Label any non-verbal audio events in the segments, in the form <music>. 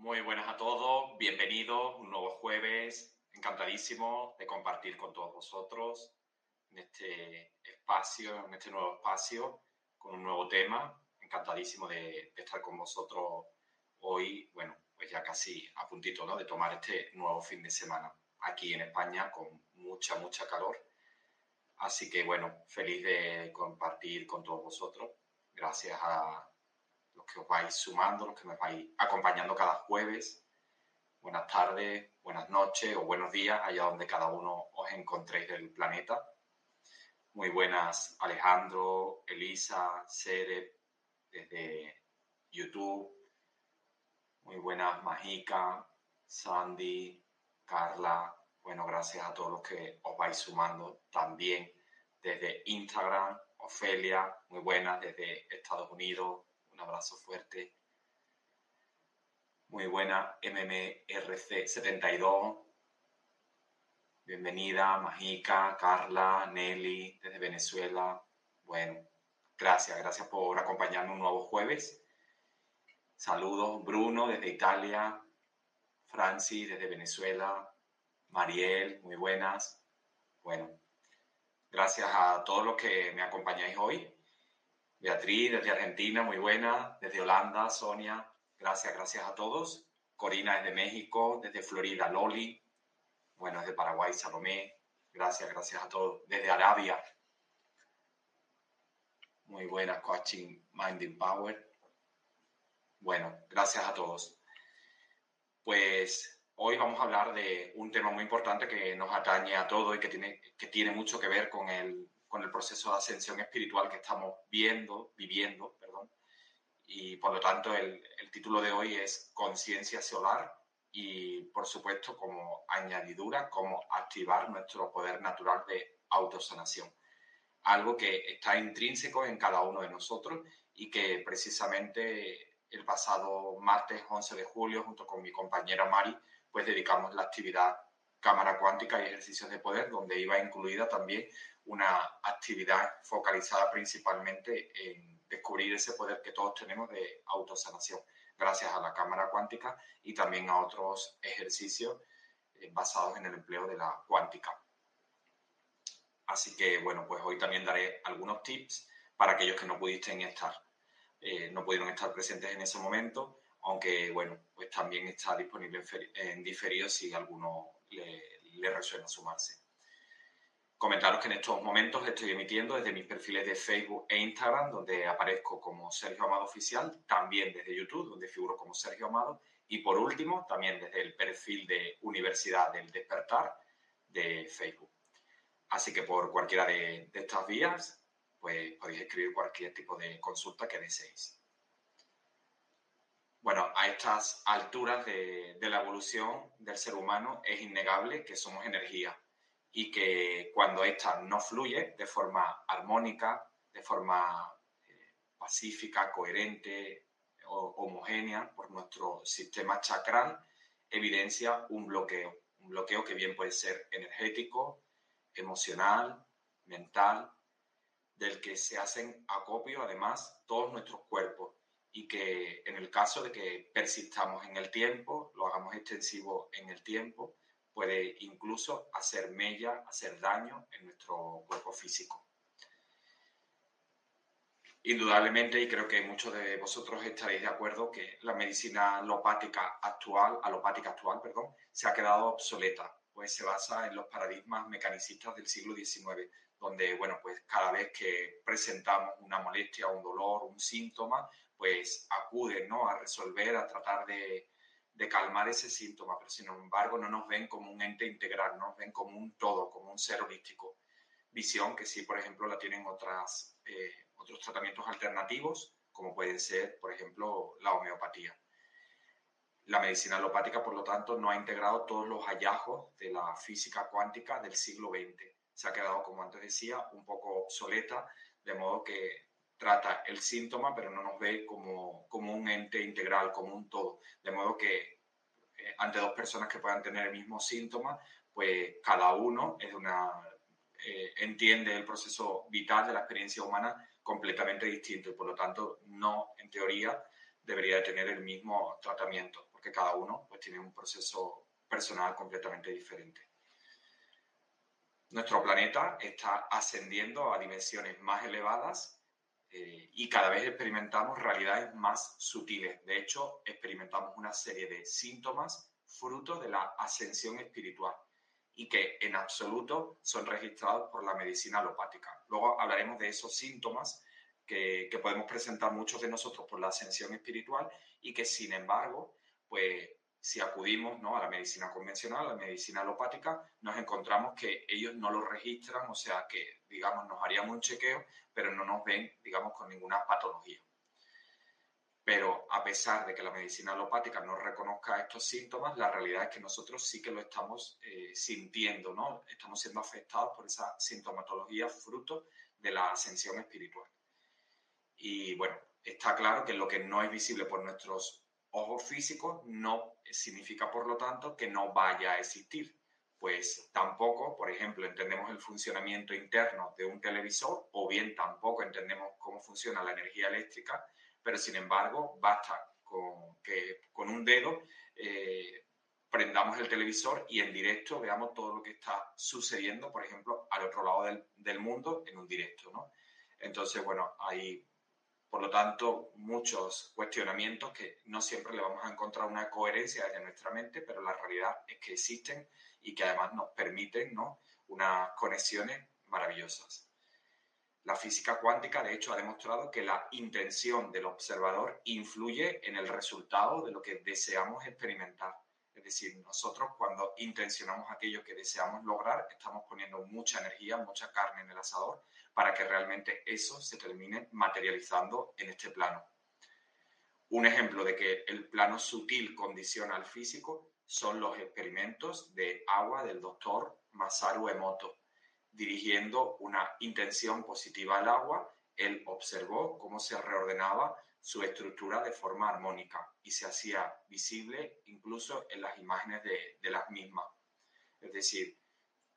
Muy buenas a todos, bienvenidos, un nuevo jueves, encantadísimo de compartir con todos vosotros en este espacio, en este nuevo espacio, con un nuevo tema, encantadísimo de, estar con vosotros hoy, bueno, pues ya casi a puntito, ¿no? De tomar este nuevo fin de semana aquí en España con mucha, mucha calor. Así que bueno, feliz de compartir con todos vosotros. Gracias a que os vais sumando, los que me vais acompañando cada jueves. Buenas tardes, buenas noches o buenos días, allá donde cada uno os encontréis del planeta. Muy buenas Alejandro, Elisa, Sere, desde YouTube. Muy buenas Majica, Sandy, Carla. Bueno, gracias a todos los que os vais sumando también desde Instagram, Ofelia, muy buenas desde Estados Unidos, abrazo fuerte. Muy buena, MMRC72. Bienvenida, Majica, Carla, Nelly, desde Venezuela. Bueno, gracias, gracias por acompañarme un nuevo jueves. Saludos, Bruno, desde Italia. Francis, desde Venezuela. Mariel, muy buenas. Bueno, gracias a todos los que me acompañáis hoy. Beatriz desde Argentina, muy buena. Desde Holanda, Sonia, gracias, gracias a todos. Corina desde México, desde Florida, Loli. Bueno, desde Paraguay, Salomé. Gracias, gracias a todos. Desde Arabia. Muy buena, Coaching Minding Power. Bueno, gracias a todos. Pues hoy vamos a hablar de un tema muy importante que nos atañe a todos y que tiene, que tiene mucho que ver con el con el proceso de ascensión espiritual que estamos viendo, viviendo, perdón. Y por lo tanto el, título de hoy es Conciencia Solar y por supuesto como añadidura, cómo activar nuestro poder natural de autosanación. Algo que está intrínseco en cada uno de nosotros y que precisamente el pasado martes 11 de julio, junto con mi compañera Mari, pues dedicamos la actividad cámara cuántica y ejercicios de poder, donde iba incluida también una actividad focalizada principalmente en descubrir ese poder que todos tenemos de autosanación, gracias a la cámara cuántica y también a otros ejercicios eh, basados en el empleo de la cuántica. Así que, bueno, pues hoy también daré algunos tips para aquellos que no pudieron estar, eh, no pudieron estar presentes en ese momento, aunque, bueno, pues también está disponible en diferido si alguno le, le resuena sumarse. Comentaros que en estos momentos estoy emitiendo desde mis perfiles de Facebook e Instagram, donde aparezco como Sergio Amado Oficial, también desde YouTube, donde figuro como Sergio Amado, y por último, también desde el perfil de Universidad del Despertar de Facebook. Así que por cualquiera de, estas vías, pues podéis escribir cualquier tipo de consulta que deseéis. Bueno, a estas alturas de, de la evolución del ser humano es innegable que somos energía y que cuando ésta no fluye de forma armónica, de forma eh, pacífica, coherente, o, homogénea por nuestro sistema chakral, evidencia un bloqueo. Un bloqueo que bien puede ser energético, emocional, mental, del que se hacen acopio además todos nuestros cuerpos y que en el caso de que persistamos en el tiempo, lo hagamos extensivo en el tiempo, puede incluso hacer mella, hacer daño en nuestro cuerpo físico. Indudablemente, y creo que muchos de vosotros estaréis de acuerdo, que la medicina alopática actual, alopática actual perdón, se ha quedado obsoleta, pues se basa en los paradigmas mecanicistas del siglo XIX, donde, bueno, pues cada vez que presentamos una molestia, un dolor, un síntoma, pues acuden ¿no? a resolver, a tratar de, de calmar ese síntoma, pero sin embargo no nos ven como un ente integral, no nos ven como un todo, como un ser holístico. Visión que sí, por ejemplo, la tienen otras, eh, otros tratamientos alternativos, como pueden ser, por ejemplo, la homeopatía. La medicina alopática, por lo tanto, no ha integrado todos los hallazgos de la física cuántica del siglo XX. Se ha quedado, como antes decía, un poco obsoleta, de modo que trata el síntoma, pero no nos ve como, como un ente integral, como un todo. De modo que eh, ante dos personas que puedan tener el mismo síntoma, pues cada uno eh, entiende el proceso vital de la experiencia humana completamente distinto y por lo tanto no, en teoría, debería tener el mismo tratamiento, porque cada uno pues, tiene un proceso personal completamente diferente. Nuestro planeta está ascendiendo a dimensiones más elevadas eh, y cada vez experimentamos realidades más sutiles. De hecho, experimentamos una serie de síntomas fruto de la ascensión espiritual y que en absoluto son registrados por la medicina alopática. Luego hablaremos de esos síntomas que, que podemos presentar muchos de nosotros por la ascensión espiritual y que sin embargo, pues si acudimos ¿no? a la medicina convencional, a la medicina alopática, nos encontramos que ellos no lo registran, o sea que, digamos, nos harían un chequeo, pero no nos ven, digamos, con ninguna patología. Pero a pesar de que la medicina alopática no reconozca estos síntomas, la realidad es que nosotros sí que lo estamos eh, sintiendo, ¿no? Estamos siendo afectados por esa sintomatología fruto de la ascensión espiritual. Y bueno, está claro que lo que no es visible por nuestros ojos físicos no significa, por lo tanto, que no vaya a existir. Pues tampoco, por ejemplo, entendemos el funcionamiento interno de un televisor o bien tampoco entendemos cómo funciona la energía eléctrica, pero sin embargo basta con que con un dedo eh, prendamos el televisor y en directo veamos todo lo que está sucediendo, por ejemplo, al otro lado del, del mundo en un directo, ¿no? Entonces, bueno, hay por lo tanto, muchos cuestionamientos que no siempre le vamos a encontrar una coherencia en nuestra mente, pero la realidad es que existen y que además nos permiten ¿no? unas conexiones maravillosas. La física cuántica, de hecho, ha demostrado que la intención del observador influye en el resultado de lo que deseamos experimentar. Es decir, nosotros cuando intencionamos aquello que deseamos lograr, estamos poniendo mucha energía, mucha carne en el asador para que realmente eso se termine materializando en este plano. Un ejemplo de que el plano sutil condiciona al físico son los experimentos de agua del doctor Masaru Emoto. Dirigiendo una intención positiva al agua, él observó cómo se reordenaba su estructura de forma armónica y se hacía visible incluso en las imágenes de, las mismas. Es decir,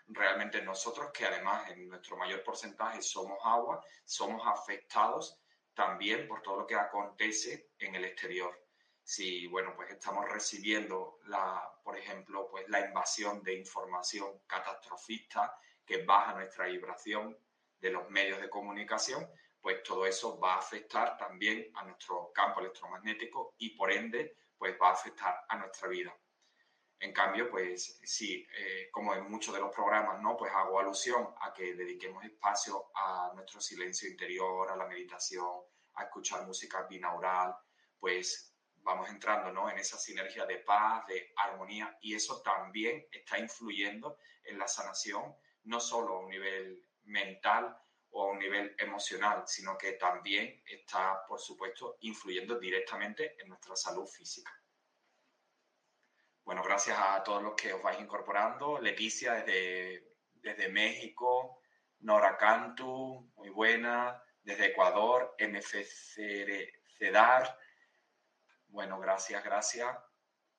realmente nosotros, que además en nuestro mayor porcentaje somos agua, somos afectados también por todo lo que acontece en el exterior. Si, bueno, pues estamos recibiendo, la, por ejemplo, pues la invasión de información catastrofista que baja nuestra vibración de los medios de comunicación, pues todo eso va a afectar también a nuestro campo electromagnético y por ende, pues va a afectar a nuestra vida. En cambio, pues sí, eh, como en muchos de los programas, ¿no? Pues hago alusión a que dediquemos espacio a nuestro silencio interior, a la meditación, a escuchar música binaural, pues vamos entrando, ¿no? En esa sinergia de paz, de armonía, y eso también está influyendo en la sanación, no solo a un nivel mental o a un nivel emocional, sino que también está, por supuesto, influyendo directamente en nuestra salud física. Bueno, gracias a todos los que os vais incorporando. Leticia desde, desde México, Nora Cantu, muy buena, desde Ecuador, MFC Cedar. Bueno, gracias, gracias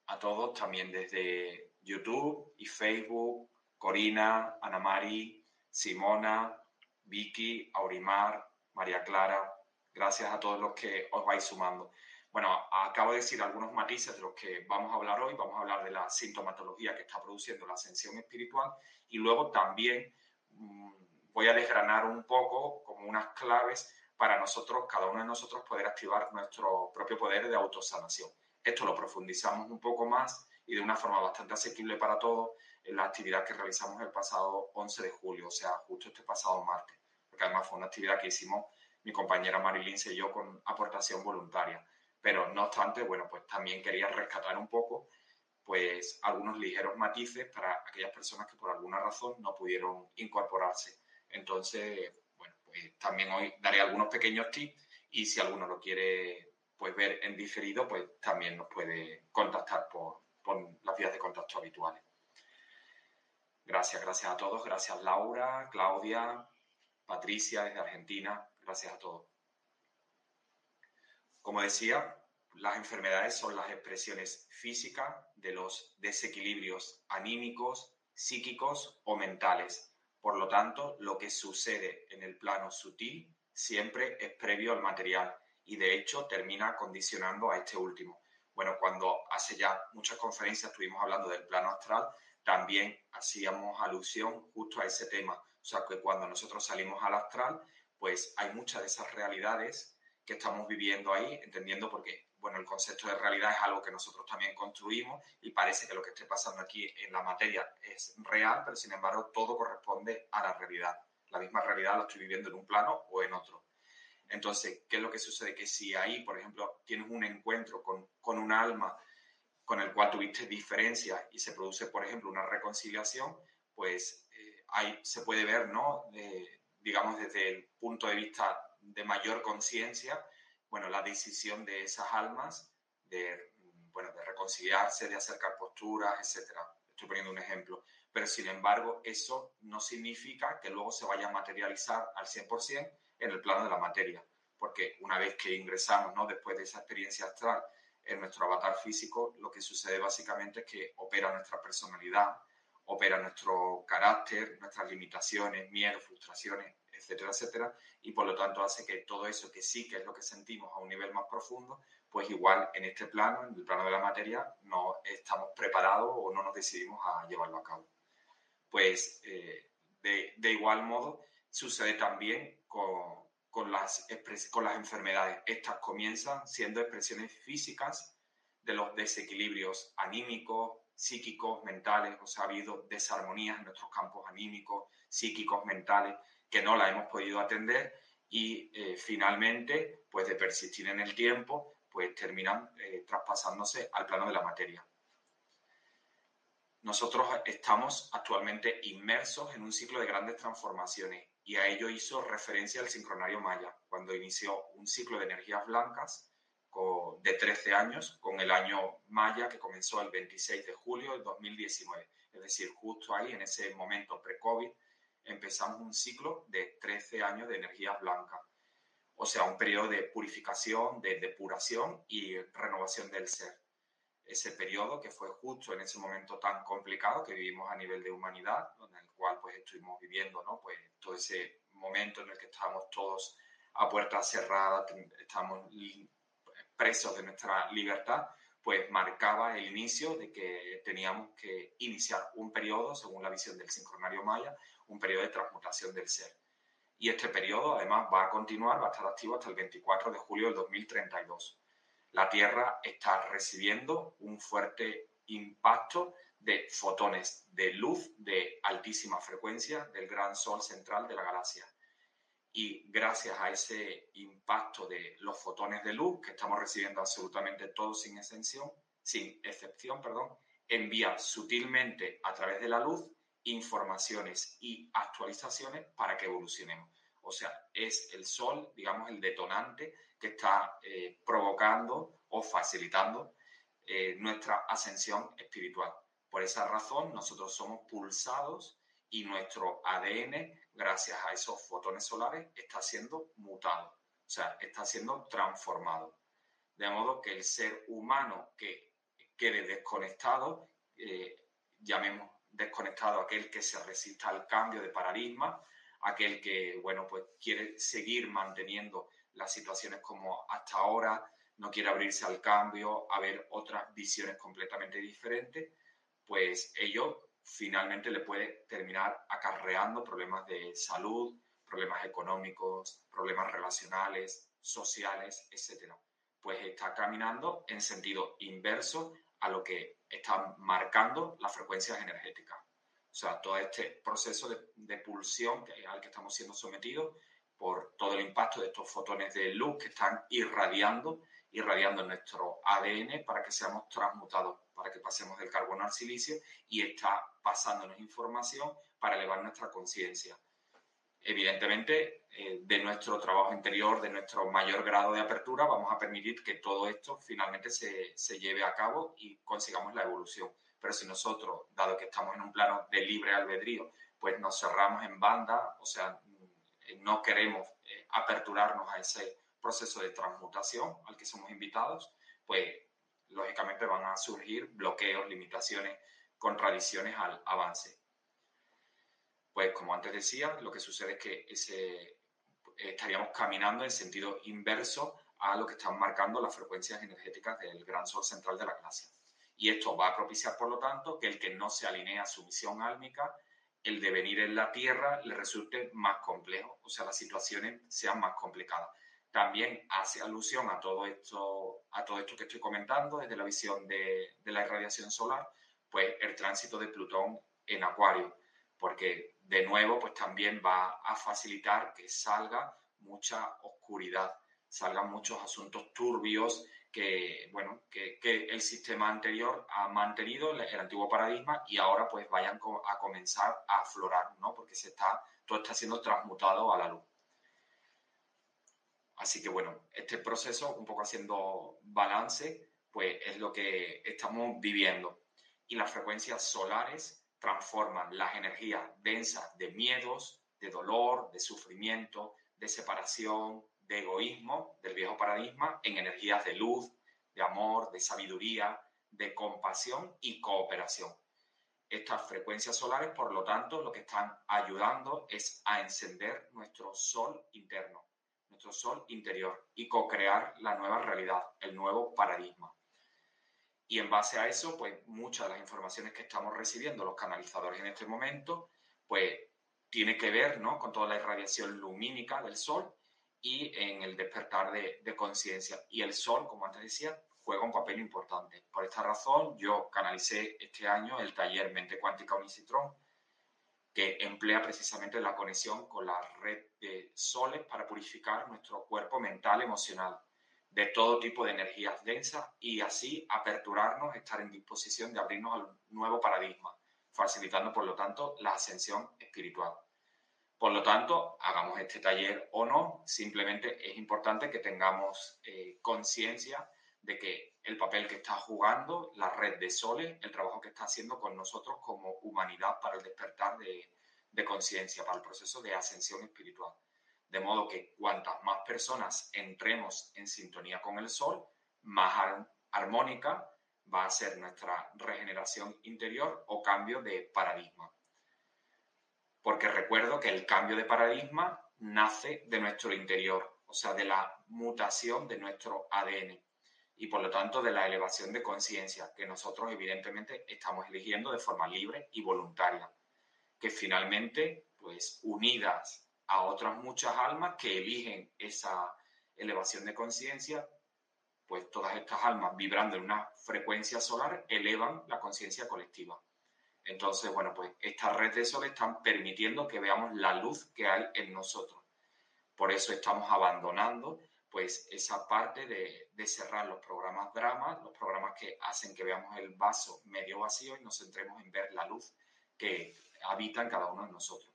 a todos, también desde YouTube y Facebook, Corina, Ana Mari, Simona, Vicky, Aurimar, María Clara. Gracias a todos los que os vais sumando. Bueno, acabo de decir algunos matices de los que vamos a hablar hoy. Vamos a hablar de la sintomatología que está produciendo la ascensión espiritual y luego también mm, voy a desgranar un poco como unas claves para nosotros, cada uno de nosotros, poder activar nuestro propio poder de autosanación. Esto lo profundizamos un poco más y de una forma bastante asequible para todos en la actividad que realizamos el pasado 11 de julio, o sea, justo este pasado martes, porque además fue una actividad que hicimos mi compañera Marilyn y yo con aportación voluntaria pero no obstante, bueno, pues también quería rescatar un poco pues algunos ligeros matices para aquellas personas que por alguna razón no pudieron incorporarse. Entonces, bueno, pues también hoy daré algunos pequeños tips y si alguno lo quiere pues ver en diferido, pues también nos puede contactar por, por las vías de contacto habituales. Gracias, gracias a todos. Gracias Laura, Claudia, Patricia desde Argentina. Gracias a todos. Como decía, las enfermedades son las expresiones físicas de los desequilibrios anímicos, psíquicos o mentales. Por lo tanto, lo que sucede en el plano sutil siempre es previo al material y de hecho termina condicionando a este último. Bueno, cuando hace ya muchas conferencias estuvimos hablando del plano astral, también hacíamos alusión justo a ese tema. O sea, que cuando nosotros salimos al astral, pues hay muchas de esas realidades que estamos viviendo ahí, entendiendo porque, bueno, el concepto de realidad es algo que nosotros también construimos y parece que lo que esté pasando aquí en la materia es real, pero sin embargo todo corresponde a la realidad. La misma realidad la estoy viviendo en un plano o en otro. Entonces, ¿qué es lo que sucede? Que si ahí, por ejemplo, tienes un encuentro con, con un alma con el cual tuviste diferencias y se produce, por ejemplo, una reconciliación, pues eh, ahí se puede ver, ¿no? digamos, desde el punto de vista de mayor conciencia, bueno, la decisión de esas almas de, bueno, de reconciliarse, de acercar posturas, etcétera. Estoy poniendo un ejemplo. Pero, sin embargo, eso no significa que luego se vaya a materializar al 100% en el plano de la materia. Porque una vez que ingresamos, ¿no? Después de esa experiencia astral, en nuestro avatar físico, lo que sucede básicamente es que opera nuestra personalidad, opera nuestro carácter, nuestras limitaciones, miedos, frustraciones, etcétera, etcétera, y por lo tanto hace que todo eso que sí que es lo que sentimos a un nivel más profundo, pues igual en este plano, en el plano de la materia, no estamos preparados o no nos decidimos a llevarlo a cabo. Pues eh, de, de, igual modo sucede también con, con las, con las enfermedades. Estas comienzan siendo expresiones físicas de los desequilibrios anímicos, psíquicos, mentales, o sea, ha habido desarmonías en nuestros campos anímicos, psíquicos, mentales, que no las hemos podido atender y eh, finalmente, pues de persistir en el tiempo, pues terminan eh, traspasándose al plano de la materia. Nosotros estamos actualmente inmersos en un ciclo de grandes transformaciones y a ello hizo referencia el sincronario Maya, cuando inició un ciclo de energías blancas de 13 años, con el año Maya que comenzó el 26 de julio del 2019. Es decir, justo ahí, en ese momento pre-COVID, empezamos un ciclo de 13 años de energías blancas. O sea, un periodo de purificación, de depuración y renovación del ser. Ese periodo que fue justo en ese momento tan complicado que vivimos a nivel de humanidad, en el cual pues estuvimos viviendo, ¿no? Pues todo ese momento en el que estábamos todos a puertas cerradas, estábamos presos de nuestra libertad, pues marcaba el inicio de que teníamos que iniciar un periodo, según la visión del sincronario maya, un periodo de transmutación del ser. Y este periodo, además, va a continuar, va a estar activo hasta el 24 de julio del 2032. La Tierra está recibiendo un fuerte impacto de fotones de luz de altísima frecuencia del gran sol central de la galaxia. Y gracias a ese impacto de los fotones de luz que estamos recibiendo absolutamente todos sin excepción, sin excepción, perdón, envía sutilmente a través de la luz informaciones y actualizaciones para que evolucionemos. O sea, es el sol, digamos, el detonante que está eh, provocando o facilitando eh, nuestra ascensión espiritual. Por esa razón, nosotros somos pulsados y nuestro ADN, gracias a esos fotones solares, está siendo mutado, o sea, está siendo transformado. De modo que el ser humano que quede desconectado, eh, llamemos desconectado aquel que se resista al cambio de paradigma, aquel que, bueno, pues quiere seguir manteniendo las situaciones como hasta ahora, no quiere abrirse al cambio, a ver otras visiones completamente diferentes, pues ello finalmente le puede terminar acarreando problemas de salud, problemas económicos, problemas relacionales, sociales, etc. Pues está caminando en sentido inverso a lo que están marcando las frecuencias energéticas. O sea, todo este proceso de, de pulsión al que estamos siendo sometidos por todo el impacto de estos fotones de luz que están irradiando irradiando nuestro ADN para que seamos transmutados, para que pasemos del carbono al silicio y está pasándonos información para elevar nuestra conciencia. Evidentemente, eh, de nuestro trabajo interior, de nuestro mayor grado de apertura, vamos a permitir que todo esto finalmente se, se lleve a cabo y consigamos la evolución. Pero si nosotros, dado que estamos en un plano de libre albedrío, pues nos cerramos en banda, o sea, no queremos eh, aperturarnos a ese proceso de transmutación al que somos invitados, pues lógicamente van a surgir bloqueos, limitaciones, contradicciones al avance. Pues como antes decía, lo que sucede es que ese, estaríamos caminando en sentido inverso a lo que están marcando las frecuencias energéticas del gran sol central de la galaxia. Y esto va a propiciar, por lo tanto, que el que no se alinea a su misión álmica, el devenir en la Tierra le resulte más complejo, o sea, las situaciones sean más complicadas. También hace alusión a todo esto, a todo esto que estoy comentando desde la visión de, de la irradiación solar, pues el tránsito de Plutón en Acuario, porque de nuevo, pues también va a facilitar que salga mucha oscuridad, salgan muchos asuntos turbios que, bueno, que, el sistema anterior ha mantenido, el, antiguo paradigma, y ahora pues vayan a comenzar a aflorar, ¿no? Porque se está, todo está siendo transmutado a la luz. Así que bueno, este proceso, un poco haciendo balance, pues es lo que estamos viviendo. Y las frecuencias solares transforman las energías densas de miedos, de dolor, de sufrimiento, de separación, de egoísmo del viejo paradigma en energías de luz, de amor, de sabiduría, de compasión y cooperación. Estas frecuencias solares, por lo tanto, lo que están ayudando es a encender nuestro sol interno, nuestro sol interior y co-crear la nueva realidad, el nuevo paradigma. Y en base a eso, pues muchas de las informaciones que estamos recibiendo los canalizadores en este momento, pues tiene que ver ¿no? con toda la irradiación lumínica del sol y en el despertar de, conciencia. Y el sol, como antes decía, juega un papel importante. Por esta razón, yo canalicé este año el taller Mente Cuántica Unicitrón, que emplea precisamente la conexión con la red de soles para purificar nuestro cuerpo mental, emocional, de todo tipo de energías densas y así aperturarnos, estar en disposición de abrirnos al nuevo paradigma, facilitando, por lo tanto, la ascensión espiritual. Por lo tanto, hagamos este taller o no, simplemente es importante que tengamos eh, conciencia de que el papel que está jugando la red de Soles, el trabajo que está haciendo con nosotros como humanidad para el despertar de, de conciencia, para el proceso de ascensión espiritual. De modo que cuantas más personas entremos en sintonía con el Sol, más armónica va a ser nuestra regeneración interior o cambio de paradigma. Porque recuerdo que el cambio de paradigma nace de nuestro interior, o sea, de la mutación de nuestro ADN y por lo tanto de la elevación de conciencia que nosotros evidentemente estamos eligiendo de forma libre y voluntaria, que finalmente, pues unidas a otras muchas almas que eligen esa elevación de conciencia, pues todas estas almas vibrando en una frecuencia solar elevan la conciencia colectiva. Entonces, bueno, pues esta red de sol están permitiendo que veamos la luz que hay en nosotros. Por eso estamos abandonando pues esa parte de, de cerrar los programas dramas, los programas que hacen que veamos el vaso medio vacío y nos centremos en ver la luz que habita en cada uno de nosotros.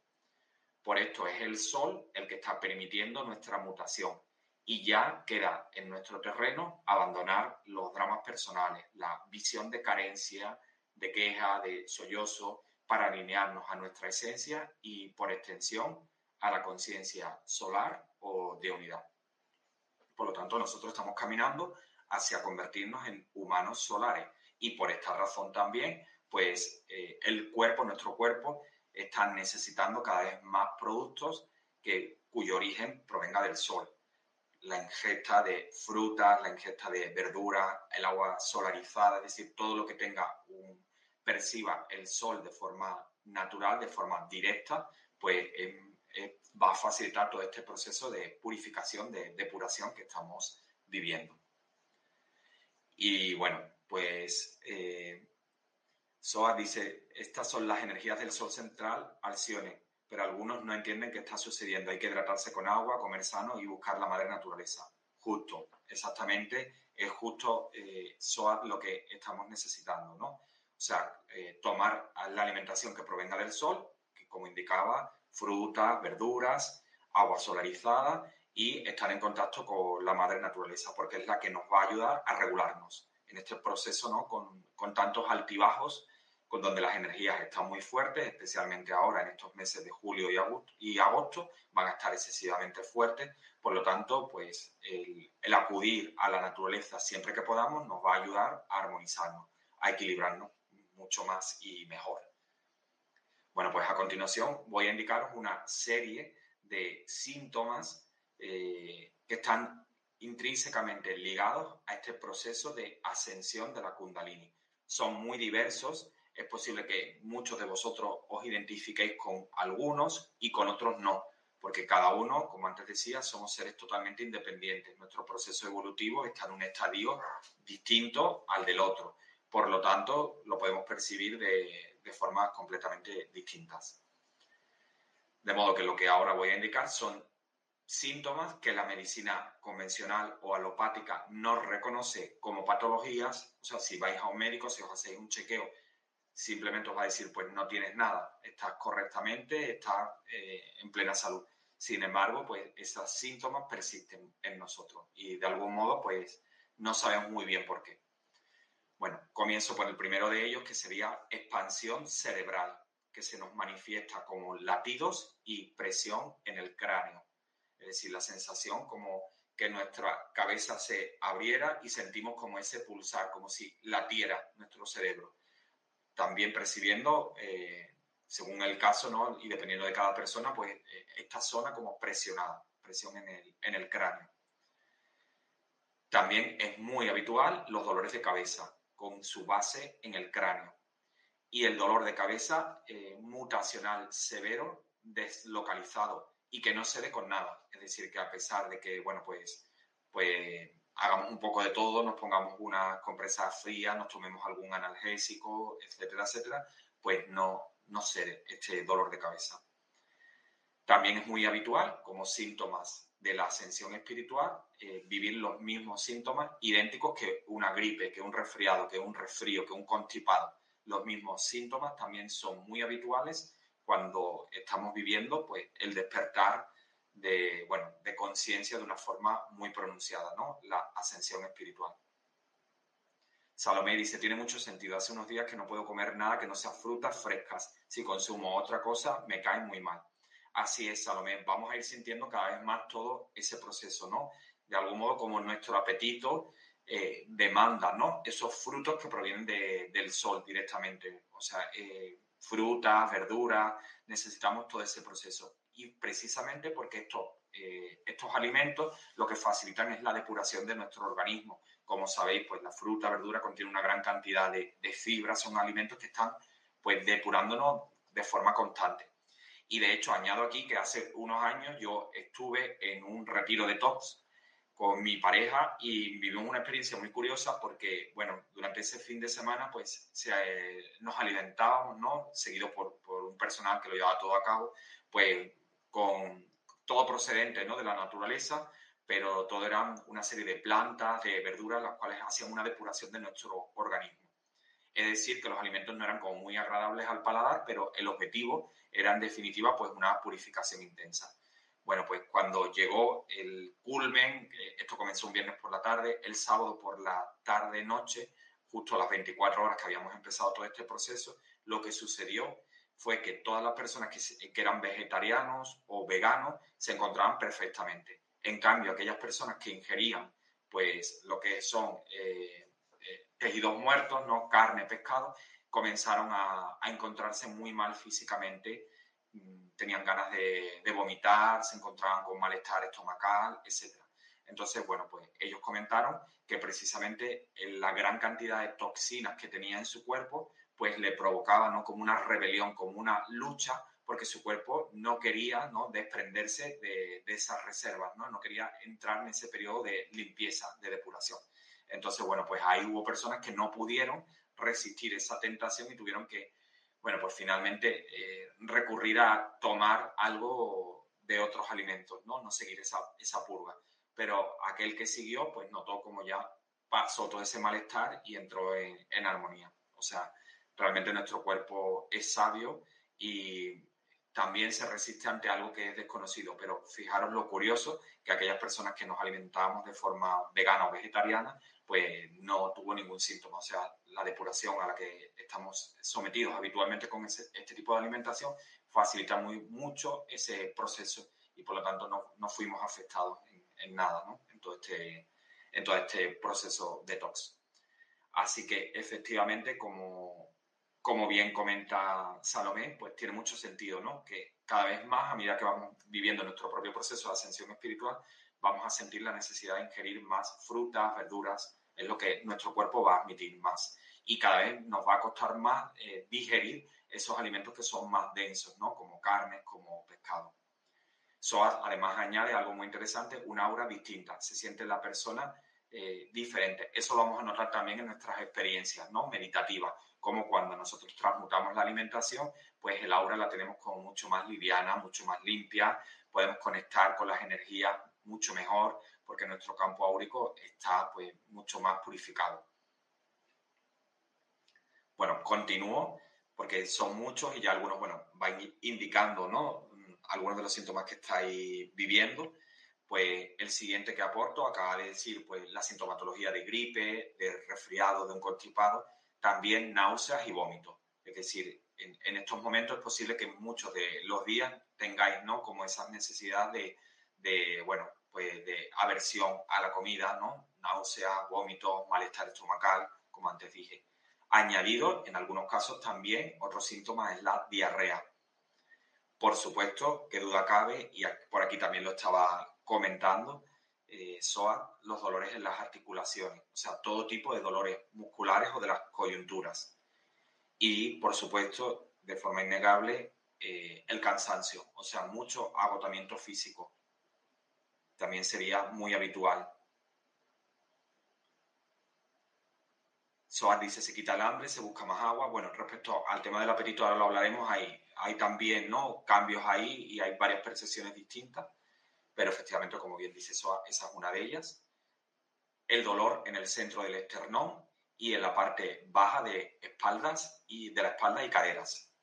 Por esto es el sol el que está permitiendo nuestra mutación y ya queda en nuestro terreno abandonar los dramas personales, la visión de carencia, de queja, de sollozo, para alinearnos a nuestra esencia y, por extensión, a la conciencia solar o de unidad. Por lo tanto, nosotros estamos caminando hacia convertirnos en humanos solares y por esta razón también, pues eh, el cuerpo, nuestro cuerpo, está necesitando cada vez más productos que, cuyo origen provenga del sol. La ingesta de frutas, la ingesta de verduras, el agua solarizada, es decir, todo lo que tenga un perciba el sol de forma natural, de forma directa, pues em, eh, va a facilitar todo este proceso de purificación, de depuración que estamos viviendo. Y bueno, pues eh, Soa dice, estas son las energías del sol central, Alcione, pero algunos no entienden qué está sucediendo. Hay que hidratarse con agua, comer sano y buscar la madre naturaleza. Justo, exactamente, es justo eh, Soa lo que estamos necesitando, ¿no? O sea, eh, tomar la alimentación que provenga del sol, que como indicaba, frutas, verduras, agua solarizada y estar en contacto con la madre naturaleza, porque es la que nos va a ayudar a regularnos en este proceso, ¿no? Con, con tantos altibajos, con donde las energías están muy fuertes, especialmente ahora en estos meses de julio y agosto, y agosto van a estar excesivamente fuertes. Por lo tanto, pues el, acudir a la naturaleza siempre que podamos nos va a ayudar a armonizarnos, a equilibrarnos mucho más y mejor. Bueno, pues a continuación voy a indicaros una serie de síntomas eh, que están intrínsecamente ligados a este proceso de ascensión de la kundalini. Son muy diversos, es posible que muchos de vosotros os identifiquéis con algunos y con otros no, porque cada uno, como antes decía, somos seres totalmente independientes. Nuestro proceso evolutivo está en un estadio distinto al del otro. Por lo tanto, lo podemos percibir de, de formas completamente distintas. De modo que lo que ahora voy a indicar son síntomas que la medicina convencional o alopática no reconoce como patologías. O sea, si vais a un médico, si os hacéis un chequeo, simplemente os va a decir, pues no tienes nada, estás correctamente, estás eh, en plena salud. Sin embargo, pues esos síntomas persisten en nosotros y de algún modo, pues no sabemos muy bien por qué. Bueno, comienzo por el primero de ellos, que sería expansión cerebral, que se nos manifiesta como latidos y presión en el cráneo es decir, la sensación como que nuestra cabeza se abriera y sentimos como ese pulsar, como si latiera nuestro cerebro. También percibiendo, eh, según el caso, ¿no? y dependiendo de cada persona, pues eh, esta zona como presionada, presión en el, en el cráneo. También es muy habitual los dolores de cabeza, con su base en el cráneo. Y el dolor de cabeza eh, mutacional severo, deslocalizado y que no se dé con nada. Es decir, que a pesar de que, bueno, pues, pues hagamos un poco de todo, nos pongamos una compresa fría, nos tomemos algún analgésico, etcétera, etcétera, pues no, no se este dolor de cabeza. También es muy habitual, como síntomas de la ascensión espiritual, eh, vivir los mismos síntomas idénticos que una gripe, que un resfriado, que un resfrío, que un constipado. Los mismos síntomas también son muy habituales cuando estamos viviendo pues, el despertar de, bueno, de conciencia de una forma muy pronunciada, ¿no? La ascensión espiritual. Salomé dice, tiene mucho sentido. Hace unos días que no puedo comer nada que no sea frutas frescas. Si consumo otra cosa, me cae muy mal. Así es, Salomé. Vamos a ir sintiendo cada vez más todo ese proceso, ¿no? De algún modo como nuestro apetito eh, demanda, ¿no? Esos frutos que provienen del sol directamente. O sea, eh, frutas, verduras, necesitamos todo ese proceso. Y precisamente porque estos, eh, estos alimentos lo que facilitan es la depuración de nuestro organismo. Como sabéis, pues la fruta, verdura contiene una gran cantidad de, de fibras, son alimentos que están pues depurándonos de forma constante. Y de hecho, añado aquí que hace unos años yo estuve en un retiro de TOX con mi pareja y vivimos una experiencia muy curiosa porque, bueno, durante ese fin de semana pues se, eh, nos alimentábamos, ¿no? Seguido por, por, un personal que lo llevaba todo a cabo, pues con todo procedente, ¿no? De la naturaleza, pero todo eran una serie de plantas, de verduras, las cuales hacían una depuración de nuestro organismo. Es decir, que los alimentos no eran como muy agradables al paladar, pero el objetivo era en definitiva pues una purificación intensa. Bueno, pues cuando llegó el culmen, esto comenzó un viernes por la tarde, el sábado por la tarde-noche, justo a las 24 horas que habíamos empezado todo este proceso, lo que sucedió fue que todas las personas que, eran vegetarianos o veganos se encontraban perfectamente. En cambio, aquellas personas que ingerían pues lo que son eh, eh, tejidos muertos, no carne, pescado, comenzaron a, a encontrarse muy mal físicamente Mm, tenían ganas de, vomitar, se encontraban con malestar estomacal, etc. Entonces, bueno, pues ellos comentaron que precisamente la gran cantidad de toxinas que tenía en su cuerpo, pues le provocaba, ¿no? Como una rebelión, como una lucha, porque su cuerpo no quería, ¿no? Desprenderse de, esas reservas, ¿no? No quería entrar en ese periodo de limpieza, de depuración. Entonces, bueno, pues ahí hubo personas que no pudieron resistir esa tentación y tuvieron que bueno, pues finalmente eh, recurrir a tomar algo de otros alimentos, ¿no? No seguir esa, esa purga. Pero aquel que siguió, pues notó como ya pasó todo ese malestar y entró en, en armonía. O sea, realmente nuestro cuerpo es sabio y también se resiste ante algo que es desconocido. Pero fijaros lo curioso que aquellas personas que nos alimentábamos de forma vegana o vegetariana, pues no tuvo ningún síntoma. O sea, la depuración a la que estamos sometidos habitualmente con este tipo de alimentación facilita muy, mucho ese proceso y por lo tanto no, no fuimos afectados en, nada ¿no? en, todo este, en todo este proceso detox. Así que efectivamente, como, como bien comenta Salomé, pues tiene mucho sentido, ¿no? Que cada vez más, a medida que vamos viviendo nuestro propio proceso de ascensión espiritual, vamos a sentir la necesidad de ingerir más frutas, verduras, es lo que nuestro cuerpo va a admitir más. Y cada vez nos va a costar más eh, digerir esos alimentos que son más densos, ¿no? Como carnes, como pescado. SOAS además añade algo muy interesante, una aura distinta. Se siente la persona eh, diferente. Eso lo vamos a notar también en nuestras experiencias ¿no? meditativas, como cuando nosotros transmutamos la alimentación, pues el aura la tenemos como mucho más liviana, mucho más limpia, podemos conectar con las energías mucho mejor, porque nuestro campo áurico está pues mucho más purificado. Bueno, continúo porque son muchos y ya algunos, bueno, van indicando, ¿no? Algunos de los síntomas que estáis viviendo. Pues el siguiente que aporto acaba de decir, pues la sintomatología de gripe, de resfriado, de un constipado, también náuseas y vómitos. Es decir, en, estos momentos es posible que muchos de los días tengáis, ¿no? Como esa necesidad de, de bueno, pues de aversión a la comida, ¿no? Náuseas, vómitos, malestar estomacal, como antes dije. Añadido, en algunos casos también, otro síntoma es la diarrea. Por supuesto, que duda cabe, y por aquí también lo estaba comentando, eh, SOA, los dolores en las articulaciones, o sea, todo tipo de dolores musculares o de las coyunturas. Y, por supuesto, de forma innegable, eh, el cansancio, o sea, mucho agotamiento físico. También sería muy habitual. SOAS dice, se quita el hambre, se busca más agua. Bueno, respecto al tema del apetito, ahora lo hablaremos, hay, hay también ¿no? cambios ahí y hay varias percepciones distintas, pero efectivamente, como bien dice SOAS, esa es una de ellas. El dolor en el centro del esternón y en la parte baja de espaldas y de la espalda y caderas.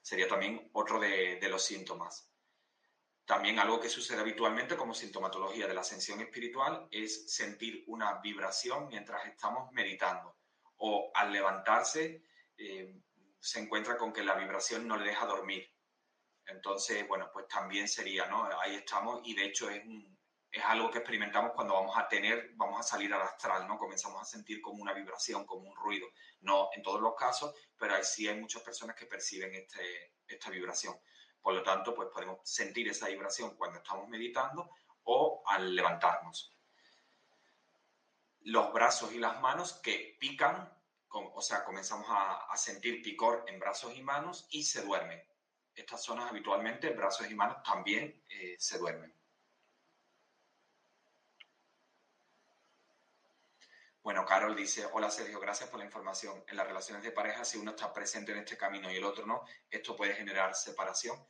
Sería también otro de los síntomas. También algo que sucede habitualmente como sintomatología de la ascensión espiritual es sentir una vibración mientras estamos meditando o al levantarse eh, se encuentra con que la vibración no le deja dormir. Entonces, bueno, pues también sería, ¿no? Ahí estamos y de hecho es, es algo que experimentamos cuando vamos a tener, vamos a salir al astral, ¿no? Comenzamos a sentir como una vibración, como un ruido. No en todos los casos, pero ahí sí hay muchas personas que perciben este, esta vibración. Por lo tanto, pues podemos sentir esa vibración cuando estamos meditando o al levantarnos los brazos y las manos que pican, o sea, comenzamos a, sentir picor en brazos y manos y se duermen. Estas zonas habitualmente, brazos y manos también eh, se duermen. Bueno, Carol dice, hola Sergio, gracias por la información. En las relaciones de pareja, si uno está presente en este camino y el otro no, esto puede generar separación.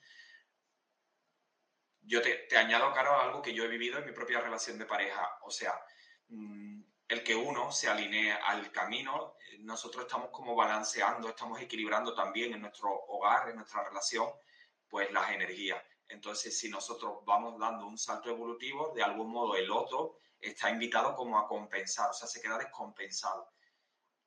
Yo te, añado, Carol, algo que yo he vivido en mi propia relación de pareja. O sea, mm, el que uno se alinee al camino, eh, nosotros estamos como balanceando, estamos equilibrando también en nuestro hogar, en nuestra relación, pues las energías. Entonces, si nosotros vamos dando un salto evolutivo, de algún modo el otro está invitado como a compensar, o sea, se queda descompensado.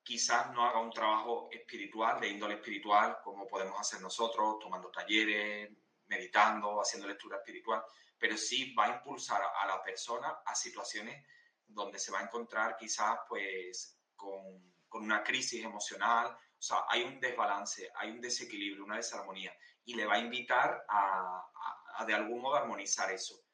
Quizás no haga un trabajo espiritual, de índole espiritual, como podemos hacer nosotros, tomando talleres, meditando, haciendo lectura espiritual, pero sí va a impulsar a la persona a situaciones donde se va a encontrar quizás pues con, una crisis emocional, o sea, hay un desbalance, hay un desequilibrio, una desarmonía, y le va a invitar a, de algún modo armonizar eso.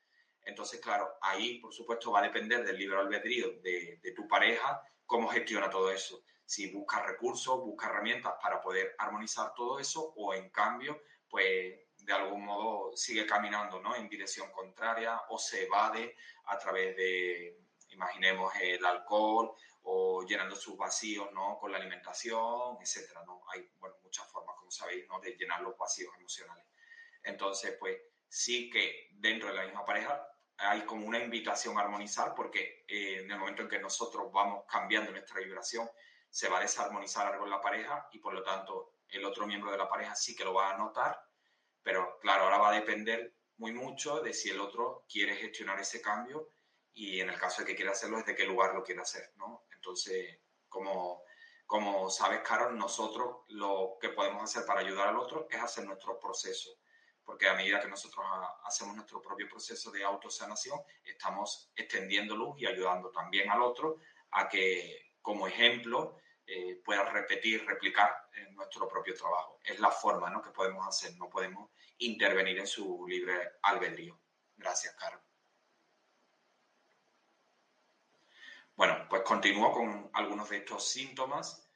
Entonces, claro, ahí por supuesto va a depender del libre albedrío de, tu pareja cómo gestiona todo eso. Si busca recursos, busca herramientas para poder armonizar todo eso o en cambio, pues de algún modo sigue caminando ¿no? en dirección contraria o se evade a través de, imaginemos el alcohol o llenando sus vacíos ¿no? con la alimentación, etcétera, ¿no? Hay muchas formas, como sabéis, ¿no? de llenar los vacíos emocionales. Entonces, pues sí que dentro de la misma pareja hay como una invitación a armonizar porque eh, en el momento en que nosotros vamos cambiando nuestra vibración, se va a desarmonizar algo en la pareja y por lo tanto el otro miembro de la pareja sí que lo va a notar, pero claro, ahora va a depender muy mucho de si el otro quiere gestionar ese cambio y en el caso de que quiera hacerlo, desde qué lugar lo quiere hacer, ¿no? Entonces, como, como sabes, Carol, nosotros lo que podemos hacer para ayudar al otro es hacer nuestro proceso, porque a medida que nosotros hacemos nuestro propio proceso de autosanación, estamos extendiendo luz y ayudando también al otro a que, como ejemplo, eh, pueda repetir, replicar en nuestro propio trabajo. Es la forma ¿no? que podemos hacer, no podemos intervenir en su libre albedrío. Gracias, Carol. Bueno, pues continúo con algunos de estos síntomas.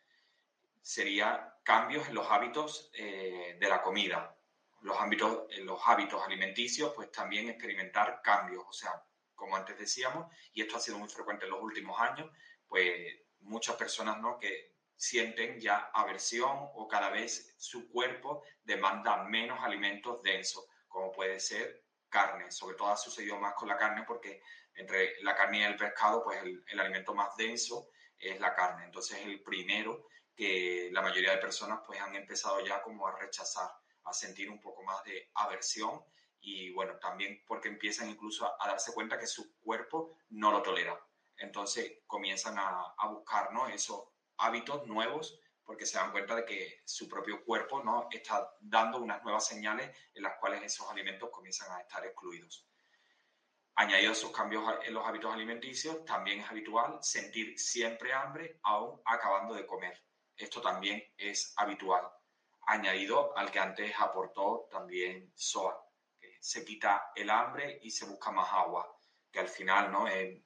Sería cambios en los hábitos eh, de la comida. Los, hábitos, en los hábitos alimenticios, pues también experimentar cambios. O sea, como antes decíamos, y esto ha sido muy frecuente en los últimos años, pues muchas personas ¿no? que sienten ya aversión o cada vez su cuerpo demanda menos alimentos densos, como puede ser carne. Sobre todo ha sucedido más con la carne porque entre la carne y el pescado, pues el, el alimento más denso es la carne. Entonces el primero que la mayoría de personas pues han empezado ya como a rechazar, a sentir un poco más de aversión y bueno, también porque empiezan incluso a, darse cuenta que su cuerpo no lo tolera. Entonces comienzan a, buscar ¿no? esos hábitos nuevos porque se dan cuenta de que su propio cuerpo ¿no? está dando unas nuevas señales en las cuales esos alimentos comienzan a estar excluidos. Añadido a esos cambios en los hábitos alimenticios, también es habitual sentir siempre hambre aún acabando de comer. Esto también es habitual, añadido al que antes aportó también SOA, que se quita el hambre y se busca más agua, que al final ¿no? es,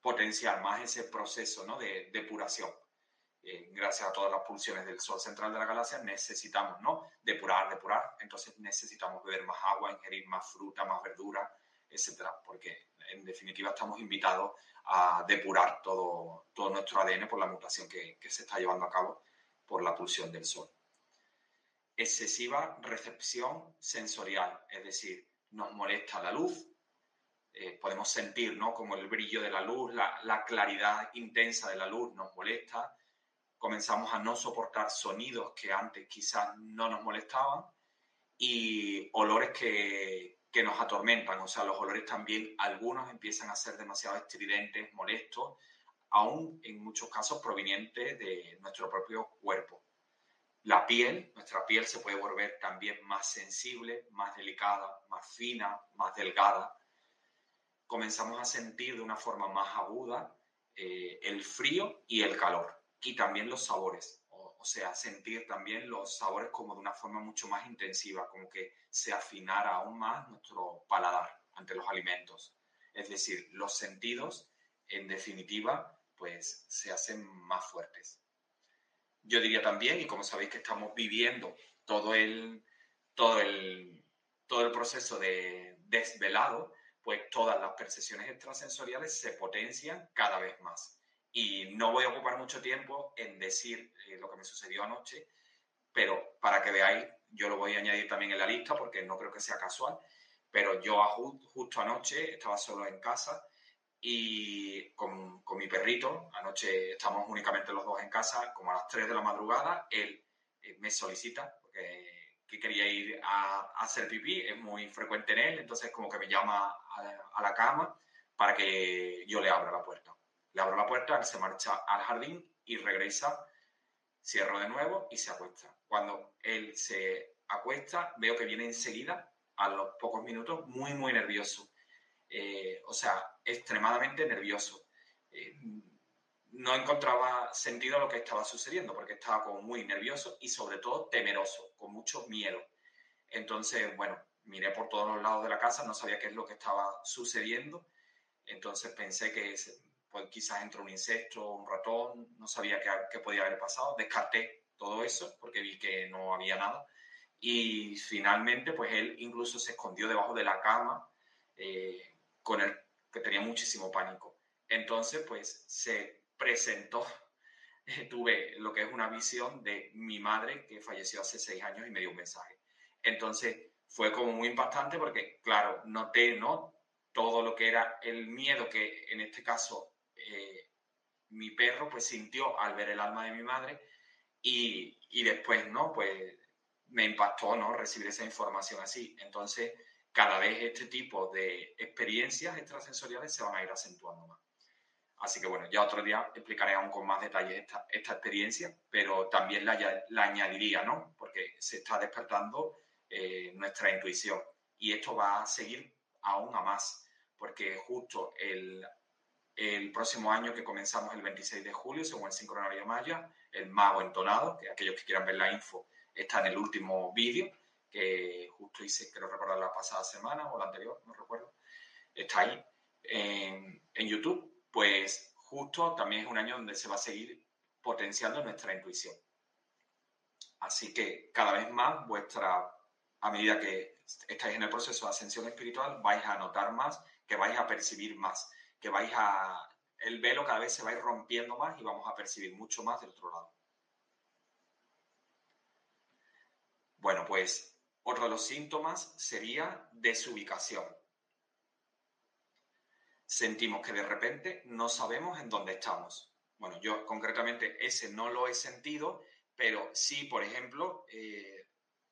potenciar más ese proceso ¿no? de depuración. Eh, gracias a todas las pulsiones del Sol central de la galaxia, necesitamos ¿no? depurar, depurar, entonces necesitamos beber más agua, ingerir más fruta, más verdura, etcétera, porque en definitiva estamos invitados a depurar todo, todo nuestro ADN por la mutación que, que se está llevando a cabo por la pulsión del Sol. Excesiva recepción sensorial, es decir, nos molesta la luz, eh, podemos sentir ¿no? como el brillo de la luz, la, la, claridad intensa de la luz nos molesta, comenzamos a no soportar sonidos que antes quizás no nos molestaban y olores que, que nos atormentan. O sea, los olores también, algunos empiezan a ser demasiado estridentes, molestos, aún en muchos casos provenientes de nuestro propio cuerpo. La piel, nuestra piel se puede volver también más sensible, más delicada, más fina, más delgada. Comenzamos a sentir de una forma más aguda eh, el frío y el calor y también los sabores o sea, sentir también los sabores como de una forma mucho más intensiva, como que se afinara aún más nuestro paladar ante los alimentos. Es decir, los sentidos, en definitiva, pues se hacen más fuertes. Yo diría también, y como sabéis que estamos viviendo todo el, todo el, todo el proceso de desvelado, pues todas las percepciones extrasensoriales se potencian cada vez más. Y no voy a ocupar mucho tiempo en decir eh, lo que me sucedió anoche, pero para que veáis, yo lo voy a añadir también en la lista porque no creo que sea casual, pero yo justo anoche estaba solo en casa y con, con, mi perrito, anoche estamos únicamente los dos en casa, como a las 3 de la madrugada, él eh, me solicita porque, que quería ir a, hacer pipí, es muy frecuente en él, entonces como que me llama a, la cama para que yo le abra la puerta. Le abro la puerta, él se marcha al jardín y regresa, cierro de nuevo y se acuesta. Cuando él se acuesta, veo que viene enseguida, a los pocos minutos, muy, muy nervioso. Eh, o sea, extremadamente nervioso. Eh, no encontraba sentido a lo que estaba sucediendo porque estaba como muy nervioso y sobre todo temeroso, con mucho miedo. Entonces, bueno, miré por todos los lados de la casa, no sabía qué es lo que estaba sucediendo. Entonces pensé que pues quizás entró un insecto, un ratón, no sabía qué, podía haber pasado, descarté todo eso porque vi que no había nada y finalmente pues él incluso se escondió debajo de la cama eh, con el que tenía muchísimo pánico. Entonces pues se presentó, <laughs> tuve lo que es una visión de mi madre que falleció hace seis años y me dio un mensaje. Entonces fue como muy impactante porque claro, noté, ¿no? Todo lo que era el miedo que en este caso eh, mi perro pues sintió al ver el alma de mi madre y, y, después, ¿no? Pues me impactó, ¿no? Recibir esa información así. Entonces, cada vez este tipo de experiencias extrasensoriales se van a ir acentuando más. Así que bueno, ya otro día explicaré aún con más detalle esta, experiencia, pero también la, añadiría, ¿no? Porque se está despertando eh, nuestra intuición y esto va a seguir aún a más, porque justo el el próximo año que comenzamos el 26 de julio, según el sincronario maya, el mago entonado, que aquellos que quieran ver la info está en el último vídeo, que justo hice, creo recordar, la pasada semana o la anterior, no recuerdo, está ahí en, YouTube, pues justo también es un año donde se va a seguir potenciando nuestra intuición. Así que cada vez más vuestra, a medida que estáis en el proceso de ascensión espiritual, vais a notar más, que vais a percibir más, que vais a... El velo cada vez se va a ir rompiendo más y vamos a percibir mucho más del otro lado. Bueno, pues otro de los síntomas sería desubicación. Sentimos que de repente no sabemos en dónde estamos. Bueno, yo concretamente ese no lo he sentido, pero sí, por ejemplo, eh,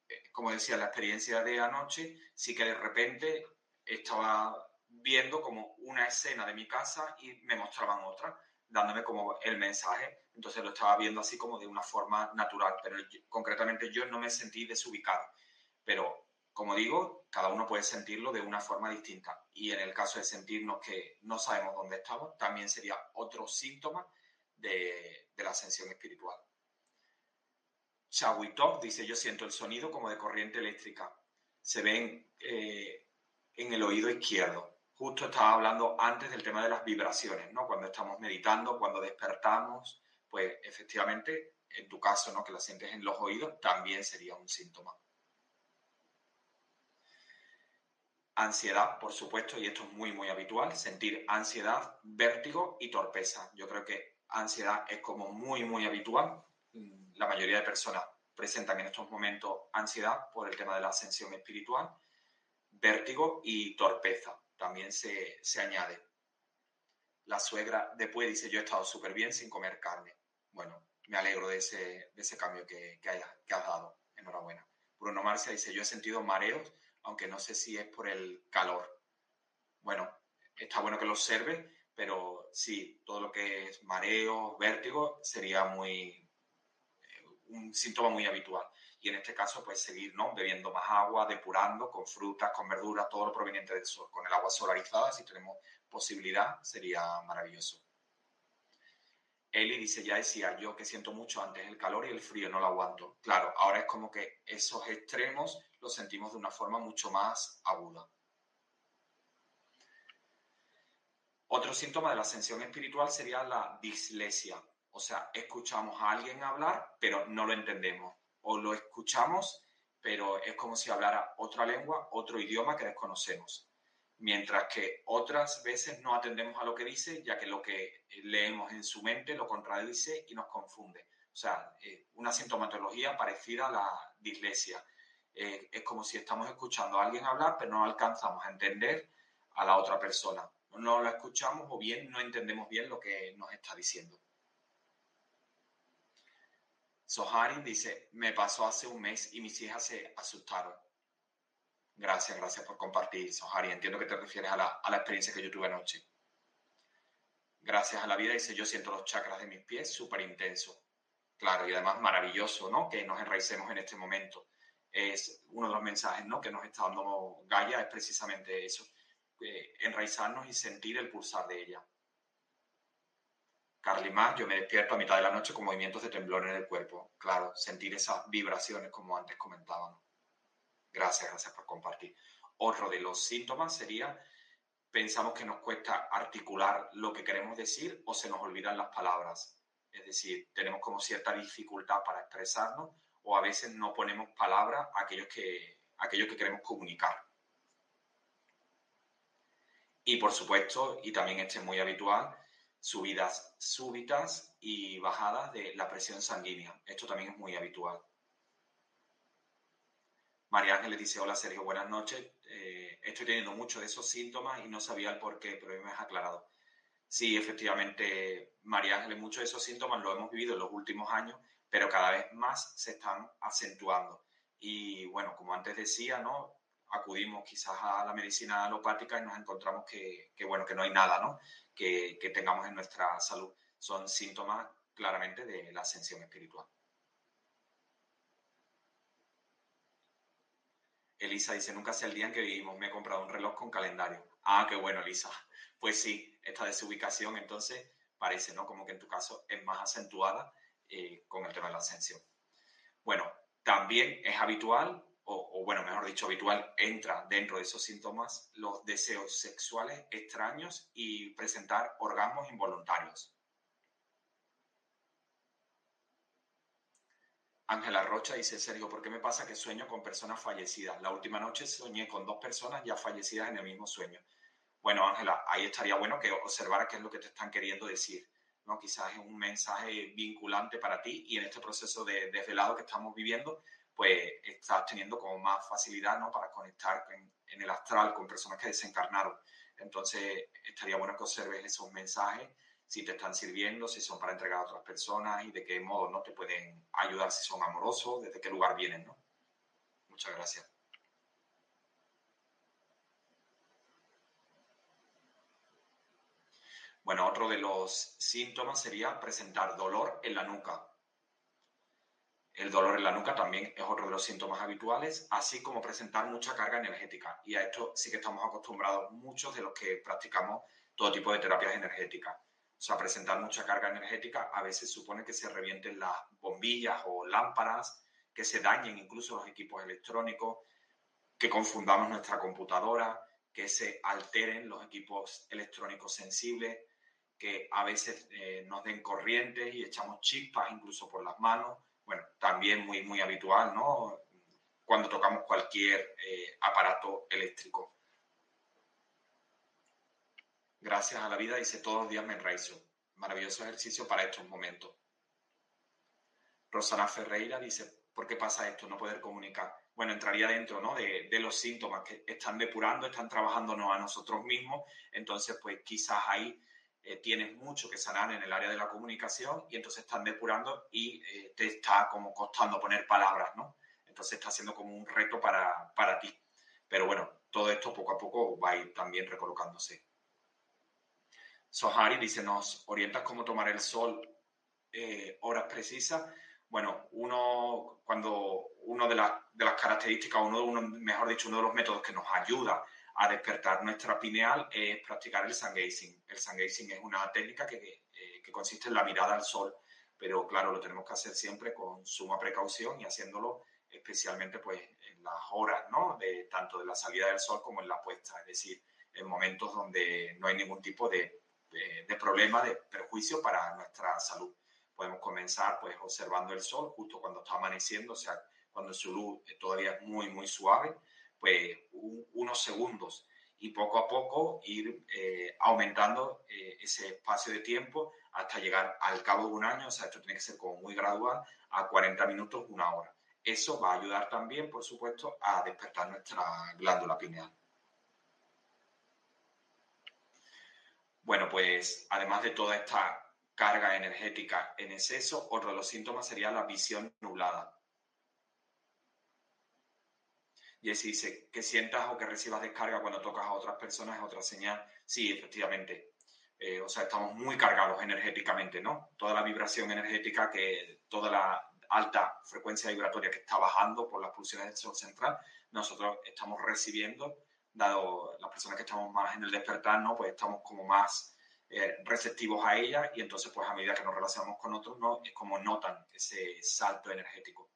eh, como decía, la experiencia de anoche, sí que de repente estaba viendo como una escena de mi casa y me mostraban otra, dándome como el mensaje. Entonces lo estaba viendo así como de una forma natural, pero concretamente yo no me sentí desubicado. Pero, como digo, cada uno puede sentirlo de una forma distinta. Y en el caso de sentirnos que no sabemos dónde estamos, también sería otro síntoma de, la ascensión espiritual. Chawitov dice, yo siento el sonido como de corriente eléctrica. Se ven eh, en el oído izquierdo. Justo estaba hablando antes del tema de las vibraciones, ¿no? Cuando estamos meditando, cuando despertamos, pues efectivamente, en tu caso, ¿no? Que la sientes en los oídos, también sería un síntoma. Ansiedad, por supuesto, y esto es muy, muy habitual, sentir ansiedad, vértigo y torpeza. Yo creo que ansiedad es como muy, muy habitual. La mayoría de personas presentan en estos momentos ansiedad por el tema de la ascensión espiritual, vértigo y torpeza también se, añade. La suegra después dice, yo he estado súper bien sin comer carne. Bueno, me alegro de ese, cambio que, que, que has dado. Enhorabuena. Bruno Marcia dice, yo he sentido mareos, aunque no sé si es por el calor. Bueno, está bueno que lo observe, pero sí, todo lo que es mareo, vértigo, sería muy eh, un síntoma muy habitual y en este caso pues seguir ¿no? bebiendo más agua, depurando con frutas, con verduras, todo lo proveniente del sol, con el agua solarizada, si tenemos posibilidad, sería maravilloso. Eli dice, ya decía yo que siento mucho antes el calor y el frío, no lo aguanto. Claro, ahora es como que esos extremos los sentimos de una forma mucho más aguda. Otro síntoma de la ascensión espiritual sería la dislesia. O sea, escuchamos a alguien hablar, pero no lo entendemos o lo escuchamos, pero es como si hablara otra lengua, otro idioma que desconocemos. Mientras que otras veces no atendemos a lo que dice, ya que lo que leemos en su mente lo contradice y nos confunde. O sea, eh, una sintomatología parecida a la dislexia. Eh, es como si estamos escuchando a alguien hablar, pero no alcanzamos a entender a la otra persona. No la escuchamos o bien no entendemos bien lo que nos está diciendo. Soharin dice, me pasó hace un mes y mis hijas se asustaron. Gracias, gracias por compartir, Sohari. Entiendo que te refieres a la, experiencia que yo tuve anoche. Gracias a la vida, dice, yo siento los chakras de mis pies súper intensos. Claro, y además maravilloso, ¿no? Que nos enraicemos en este momento. Es uno de los mensajes, ¿no? Que nos está dando Gaia, es precisamente eso. enraizarnos y sentir el pulsar de ella. Carly más, yo me despierto a mitad de la noche con movimientos de temblor en el cuerpo. Claro, sentir esas vibraciones como antes comentábamos. Gracias, gracias por compartir. Otro de los síntomas sería, pensamos que nos cuesta articular lo que queremos decir o se nos olvidan las palabras. Es decir, tenemos como cierta dificultad para expresarnos o a veces no ponemos palabras a aquellos que, aquellos que queremos comunicar. Y por supuesto, y también este es muy habitual, subidas súbitas y bajadas de la presión sanguínea. Esto también es muy habitual. María Ángeles dice, hola Sergio, buenas noches. Eh, estoy teniendo muchos de esos síntomas y no sabía el por qué, pero me has aclarado. Sí, efectivamente, María Ángeles, muchos de esos síntomas los hemos vivido en los últimos años, pero cada vez más se están acentuando. Y bueno, como antes decía, ¿no? acudimos quizás a la medicina alopática y nos encontramos que, bueno, que no hay nada ¿no? que, tengamos en nuestra salud. Son síntomas claramente de la ascensión espiritual. Elisa dice, nunca sé el día en que vivimos, me he comprado un reloj con calendario. Ah, qué bueno, Elisa. Pues sí, esta desubicación entonces parece, ¿no? Como que en tu caso es más acentuada eh, con el tema de la ascensión. Bueno, también es habitual o, o bueno, mejor dicho, habitual, entra dentro de esos síntomas los deseos sexuales extraños y presentar orgasmos involuntarios. Ángela Rocha dice, Sergio, ¿por qué me pasa que sueño con personas fallecidas? La última noche soñé con dos personas ya fallecidas en el mismo sueño. Bueno, Ángela, ahí estaría bueno que observara qué es lo que te están queriendo decir. ¿no? Quizás es un mensaje vinculante para ti y en este proceso de desvelado que estamos viviendo, pues estás teniendo como más facilidad ¿no? para conectar en, en el astral con personas que desencarnaron. Entonces, estaría bueno que observes esos mensajes si te están sirviendo, si son para entregar a otras personas y de qué modo no te pueden ayudar si son amorosos, desde qué lugar vienen, ¿no? Muchas gracias. Bueno, otro de los síntomas sería presentar dolor en la nuca. El dolor en la nuca también es otro de los síntomas habituales, así como presentar mucha carga energética. Y a esto sí que estamos acostumbrados muchos de los que practicamos todo tipo de terapias energéticas. O sea, presentar mucha carga energética a veces supone que se revienten las bombillas o lámparas, que se dañen incluso los equipos electrónicos, que confundamos nuestra computadora, que se alteren los equipos electrónicos sensibles, que a veces eh, nos den corrientes y echamos chispas incluso por las manos. Bueno, también muy, muy habitual, ¿no? Cuando tocamos cualquier eh, aparato eléctrico. Gracias a la vida, dice, todos los días me enraizo. Maravilloso ejercicio para estos momentos. Rosana Ferreira dice, ¿por qué pasa esto? No poder comunicar. Bueno, entraría dentro ¿no? de, los síntomas que están depurando, están trabajándonos a nosotros mismos. Entonces, pues quizás ahí eh, tienes mucho que sanar en el área de la comunicación y entonces están depurando y eh, te está como costando poner palabras, ¿no? Entonces está siendo como un reto para, para ti. Pero bueno, todo esto poco a poco va a ir también recolocándose. Sohari dice, ¿nos orientas cómo tomar el sol eh, horas precisas? Bueno, uno, cuando uno de, de las características, uno, uno, mejor dicho, uno de los métodos que nos ayuda a despertar nuestra pineal es practicar el sun gazing. El sun gazing es una técnica que, eh, que consiste en la mirada al sol, pero claro, lo tenemos que hacer siempre con suma precaución y haciéndolo especialmente pues en las horas, ¿no? De, tanto de la salida del sol como en la puesta, es decir, en momentos donde no hay ningún tipo de de, problema, de perjuicio para nuestra salud. Podemos comenzar pues observando el sol justo cuando está amaneciendo, o sea, cuando su luz todavía es muy, muy suave, pues unos segundos y poco a poco ir eh, aumentando eh, ese espacio de tiempo hasta llegar al cabo de un año, o sea, esto tiene que ser como muy gradual, a 40 minutos, una hora. Eso va a ayudar también, por supuesto, a despertar nuestra glándula pineal. Bueno, pues además de toda esta carga energética en exceso, otro de los síntomas sería la visión nublada. Y si dice que sientas o que recibas descarga cuando tocas a otras personas es otra señal. Sí, efectivamente. Eh, o sea, estamos muy cargados energéticamente, ¿no? Toda la vibración energética, que toda la alta frecuencia vibratoria que está bajando por las pulsiones del sol central, nosotros estamos recibiendo dado las personas que estamos más en el despertar, ¿no? Pues estamos como más eh, receptivos a ella y entonces pues a medida que nos relacionamos con otros, ¿no? Es como notan ese salto energético.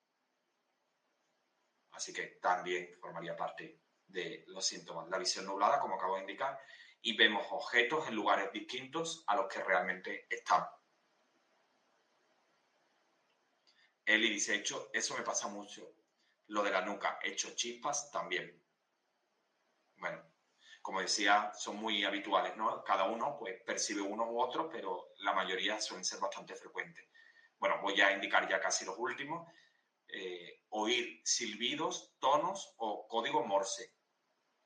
Así que también formaría parte de los síntomas. La visión nublada, como acabo de indicar, y vemos objetos en lugares distintos a los que realmente estamos. Eli dice, hecho, eso me pasa mucho. Lo de la nuca, hecho chispas también bueno, como decía, son muy habituales, ¿no? Cada uno pues percibe uno u otro, pero la mayoría suelen ser bastante frecuentes. Bueno, voy a indicar ya casi los últimos. Eh, oír silbidos, tonos o código Morse.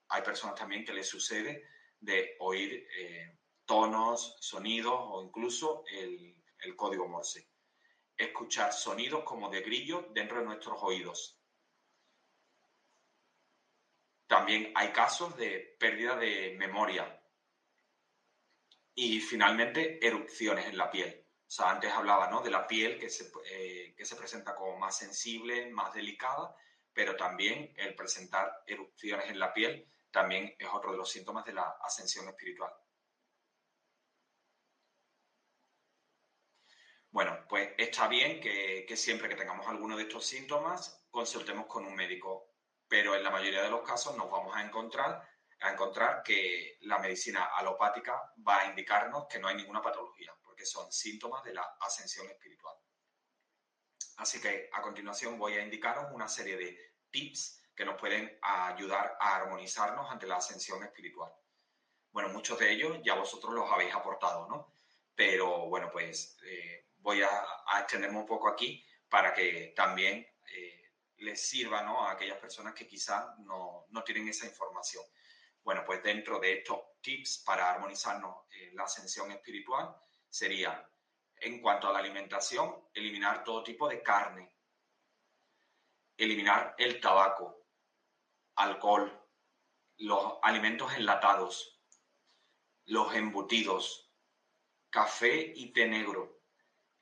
Hay personas también que les sucede de oír eh, tonos, sonidos o incluso el, el código Morse. Escuchar sonidos como de grillo dentro de nuestros oídos también hay casos de pérdida de memoria. Y finalmente, erupciones en la piel. O sea, antes hablaba ¿no? de la piel que se, eh, que se presenta como más sensible, más delicada, pero también el presentar erupciones en la piel también es otro de los síntomas de la ascensión espiritual. Bueno, pues está bien que, que siempre que tengamos alguno de estos síntomas consultemos con un médico pero en la mayoría de los casos nos vamos a encontrar, a encontrar que la medicina alopática va a indicarnos que no hay ninguna patología, porque son síntomas de la ascensión espiritual. Así que a continuación voy a indicaros una serie de tips que nos pueden ayudar a armonizarnos ante la ascensión espiritual. Bueno, muchos de ellos ya vosotros los habéis aportado, ¿no? Pero bueno, pues eh, voy a, extenderme un poco aquí para que también les sirva ¿no? a aquellas personas que quizás no, no, tienen esa información. Bueno, pues dentro de estos tips para armonizarnos en la ascensión espiritual sería, en cuanto a la alimentación, eliminar todo tipo de carne, eliminar el tabaco, alcohol, los alimentos enlatados, los embutidos, café y té negro,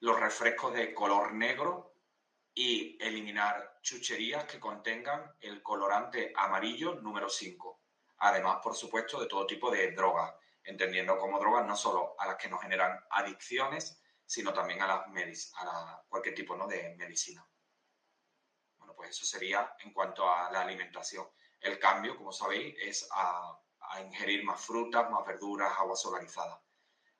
los refrescos de color negro y eliminar chucherías que contengan el colorante amarillo número 5. Además, por supuesto, de todo tipo de drogas, entendiendo como drogas no solo a las que nos generan adicciones, sino también a, las a cualquier tipo ¿no? de medicina. Bueno, pues eso sería en cuanto a la alimentación. El cambio, como sabéis, es a, a ingerir más frutas, más verduras, agua solarizada.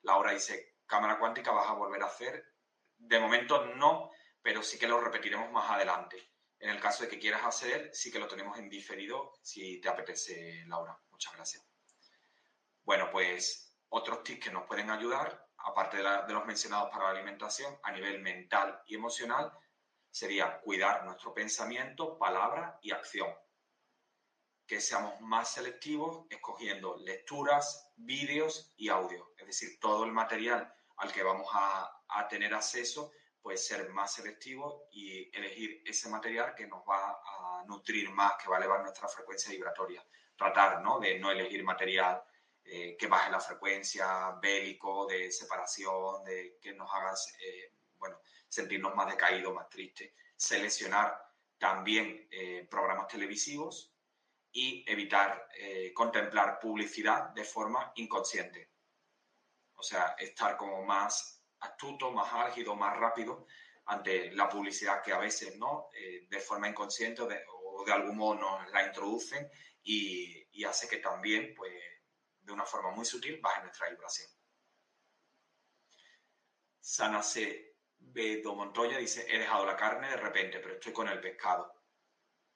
Laura dice, cámara cuántica vas a volver a hacer. De momento no, pero sí que lo repetiremos más adelante. En el caso de que quieras hacer, sí que lo tenemos en diferido si te apetece, Laura. Muchas gracias. Bueno, pues otros tips que nos pueden ayudar, aparte de, los mencionados para la alimentación, a nivel mental y emocional, sería cuidar nuestro pensamiento, palabra y acción. Que seamos más selectivos escogiendo lecturas, vídeos y audio. Es decir, todo el material al que vamos a, a tener acceso pues ser más selectivo y elegir ese material que nos va a nutrir más, que va a elevar nuestra frecuencia vibratoria. Tratar ¿no? de no elegir material eh, que baje la frecuencia, bélico, de separación, de que nos haga eh, bueno, sentirnos más decaídos, más tristes. Seleccionar también eh, programas televisivos y evitar contemplar publicidad de forma inconsciente. O sea, estar como más astuto, más álgido, más rápido ante la publicidad que a veces no eh, de forma inconsciente o de, algún modo nos la introducen y, hace que también pues de una forma muy sutil baje nuestra vibración. Sana C. Bedo Montoya dice, he dejado la carne de repente, pero estoy con el pescado.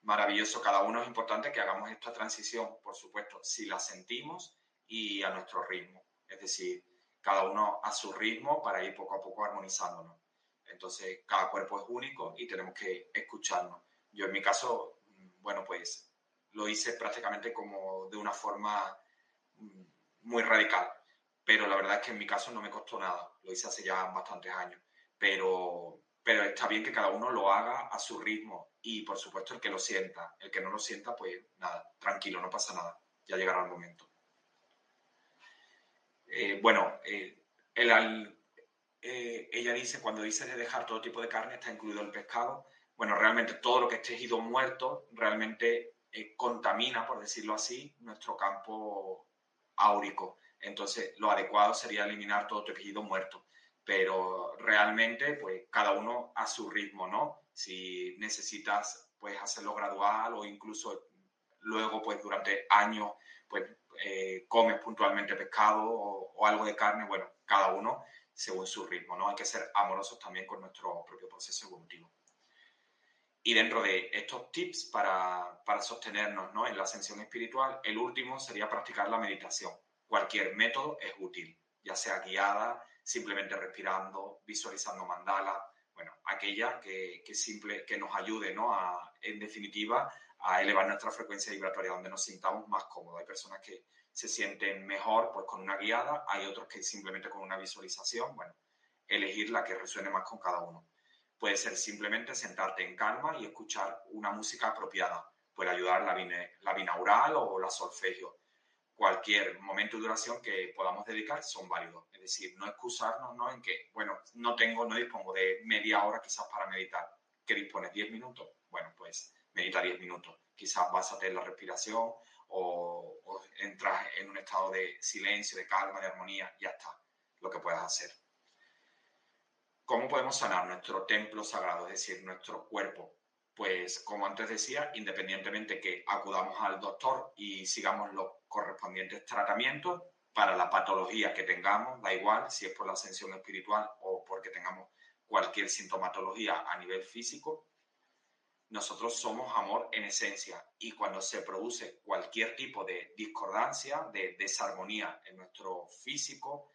Maravilloso, cada uno es importante que hagamos esta transición, por supuesto, si la sentimos y a nuestro ritmo. Es decir, cada uno a su ritmo para ir poco a poco armonizándonos. Entonces, cada cuerpo es único y tenemos que escucharnos. Yo en mi caso, mm, bueno, pues lo hice prácticamente como de una forma mm, muy radical, pero la verdad es que en mi caso no me costó nada, lo hice hace ya bastantes años, pero, pero está bien que cada uno lo haga a su ritmo y por supuesto el que lo sienta, el que no lo sienta, pues nada, tranquilo, no pasa nada, ya llegará el momento. Eh, bueno, eh, eh, ella dice, cuando dice de dejar todo tipo de carne, está incluido el pescado. Bueno, realmente todo lo que esté tejido muerto realmente contamina, por decirlo así, nuestro campo áurico. Entonces, lo adecuado sería eliminar todo tejido muerto. Pero realmente, pues cada uno a su ritmo, ¿no? Si necesitas, pues hacerlo gradual o incluso luego, pues durante años, pues eh, comes puntualmente pescado o, algo de carne, bueno, cada uno según su ritmo, ¿no? Hay que ser amorosos también con nuestro propio proceso evolutivo. Y dentro de estos tips para, para sostenernos ¿no? en la ascensión espiritual, el último sería practicar la meditación. Cualquier método es útil, ya sea guiada, simplemente respirando, visualizando mandala, bueno, aquella que, que, simple, que nos ayude, ¿no? A, en definitiva, a elevar nuestra frecuencia vibratoria, donde nos sintamos más cómodos. Hay personas que se sienten mejor pues con una guiada, hay otros que simplemente con una visualización, bueno, elegir la que resuene más con cada uno. Puede ser simplemente sentarte en calma y escuchar una música apropiada, puede ayudar la, la binaural o la solfegio. Cualquier momento de duración que podamos dedicar son válidos. Es decir, no excusarnos ¿no? en que, bueno, no tengo, no dispongo de media hora quizás para meditar. ¿Qué dispones? ¿10 minutos? Bueno, pues medita 10 minutos. Quizás vas a tener la respiración o, o, entras en un estado de silencio, de calma, de armonía, ya está, lo que puedas hacer. ¿Cómo podemos sanar nuestro templo sagrado, es decir, nuestro cuerpo? pues como antes decía, independientemente que acudamos al doctor y sigamos los correspondientes tratamientos para la patología que tengamos, da igual si es por la ascensión espiritual o porque tengamos cualquier sintomatología a nivel físico, nosotros somos amor en esencia y cuando se produce cualquier tipo de discordancia, de desarmonía en nuestro físico,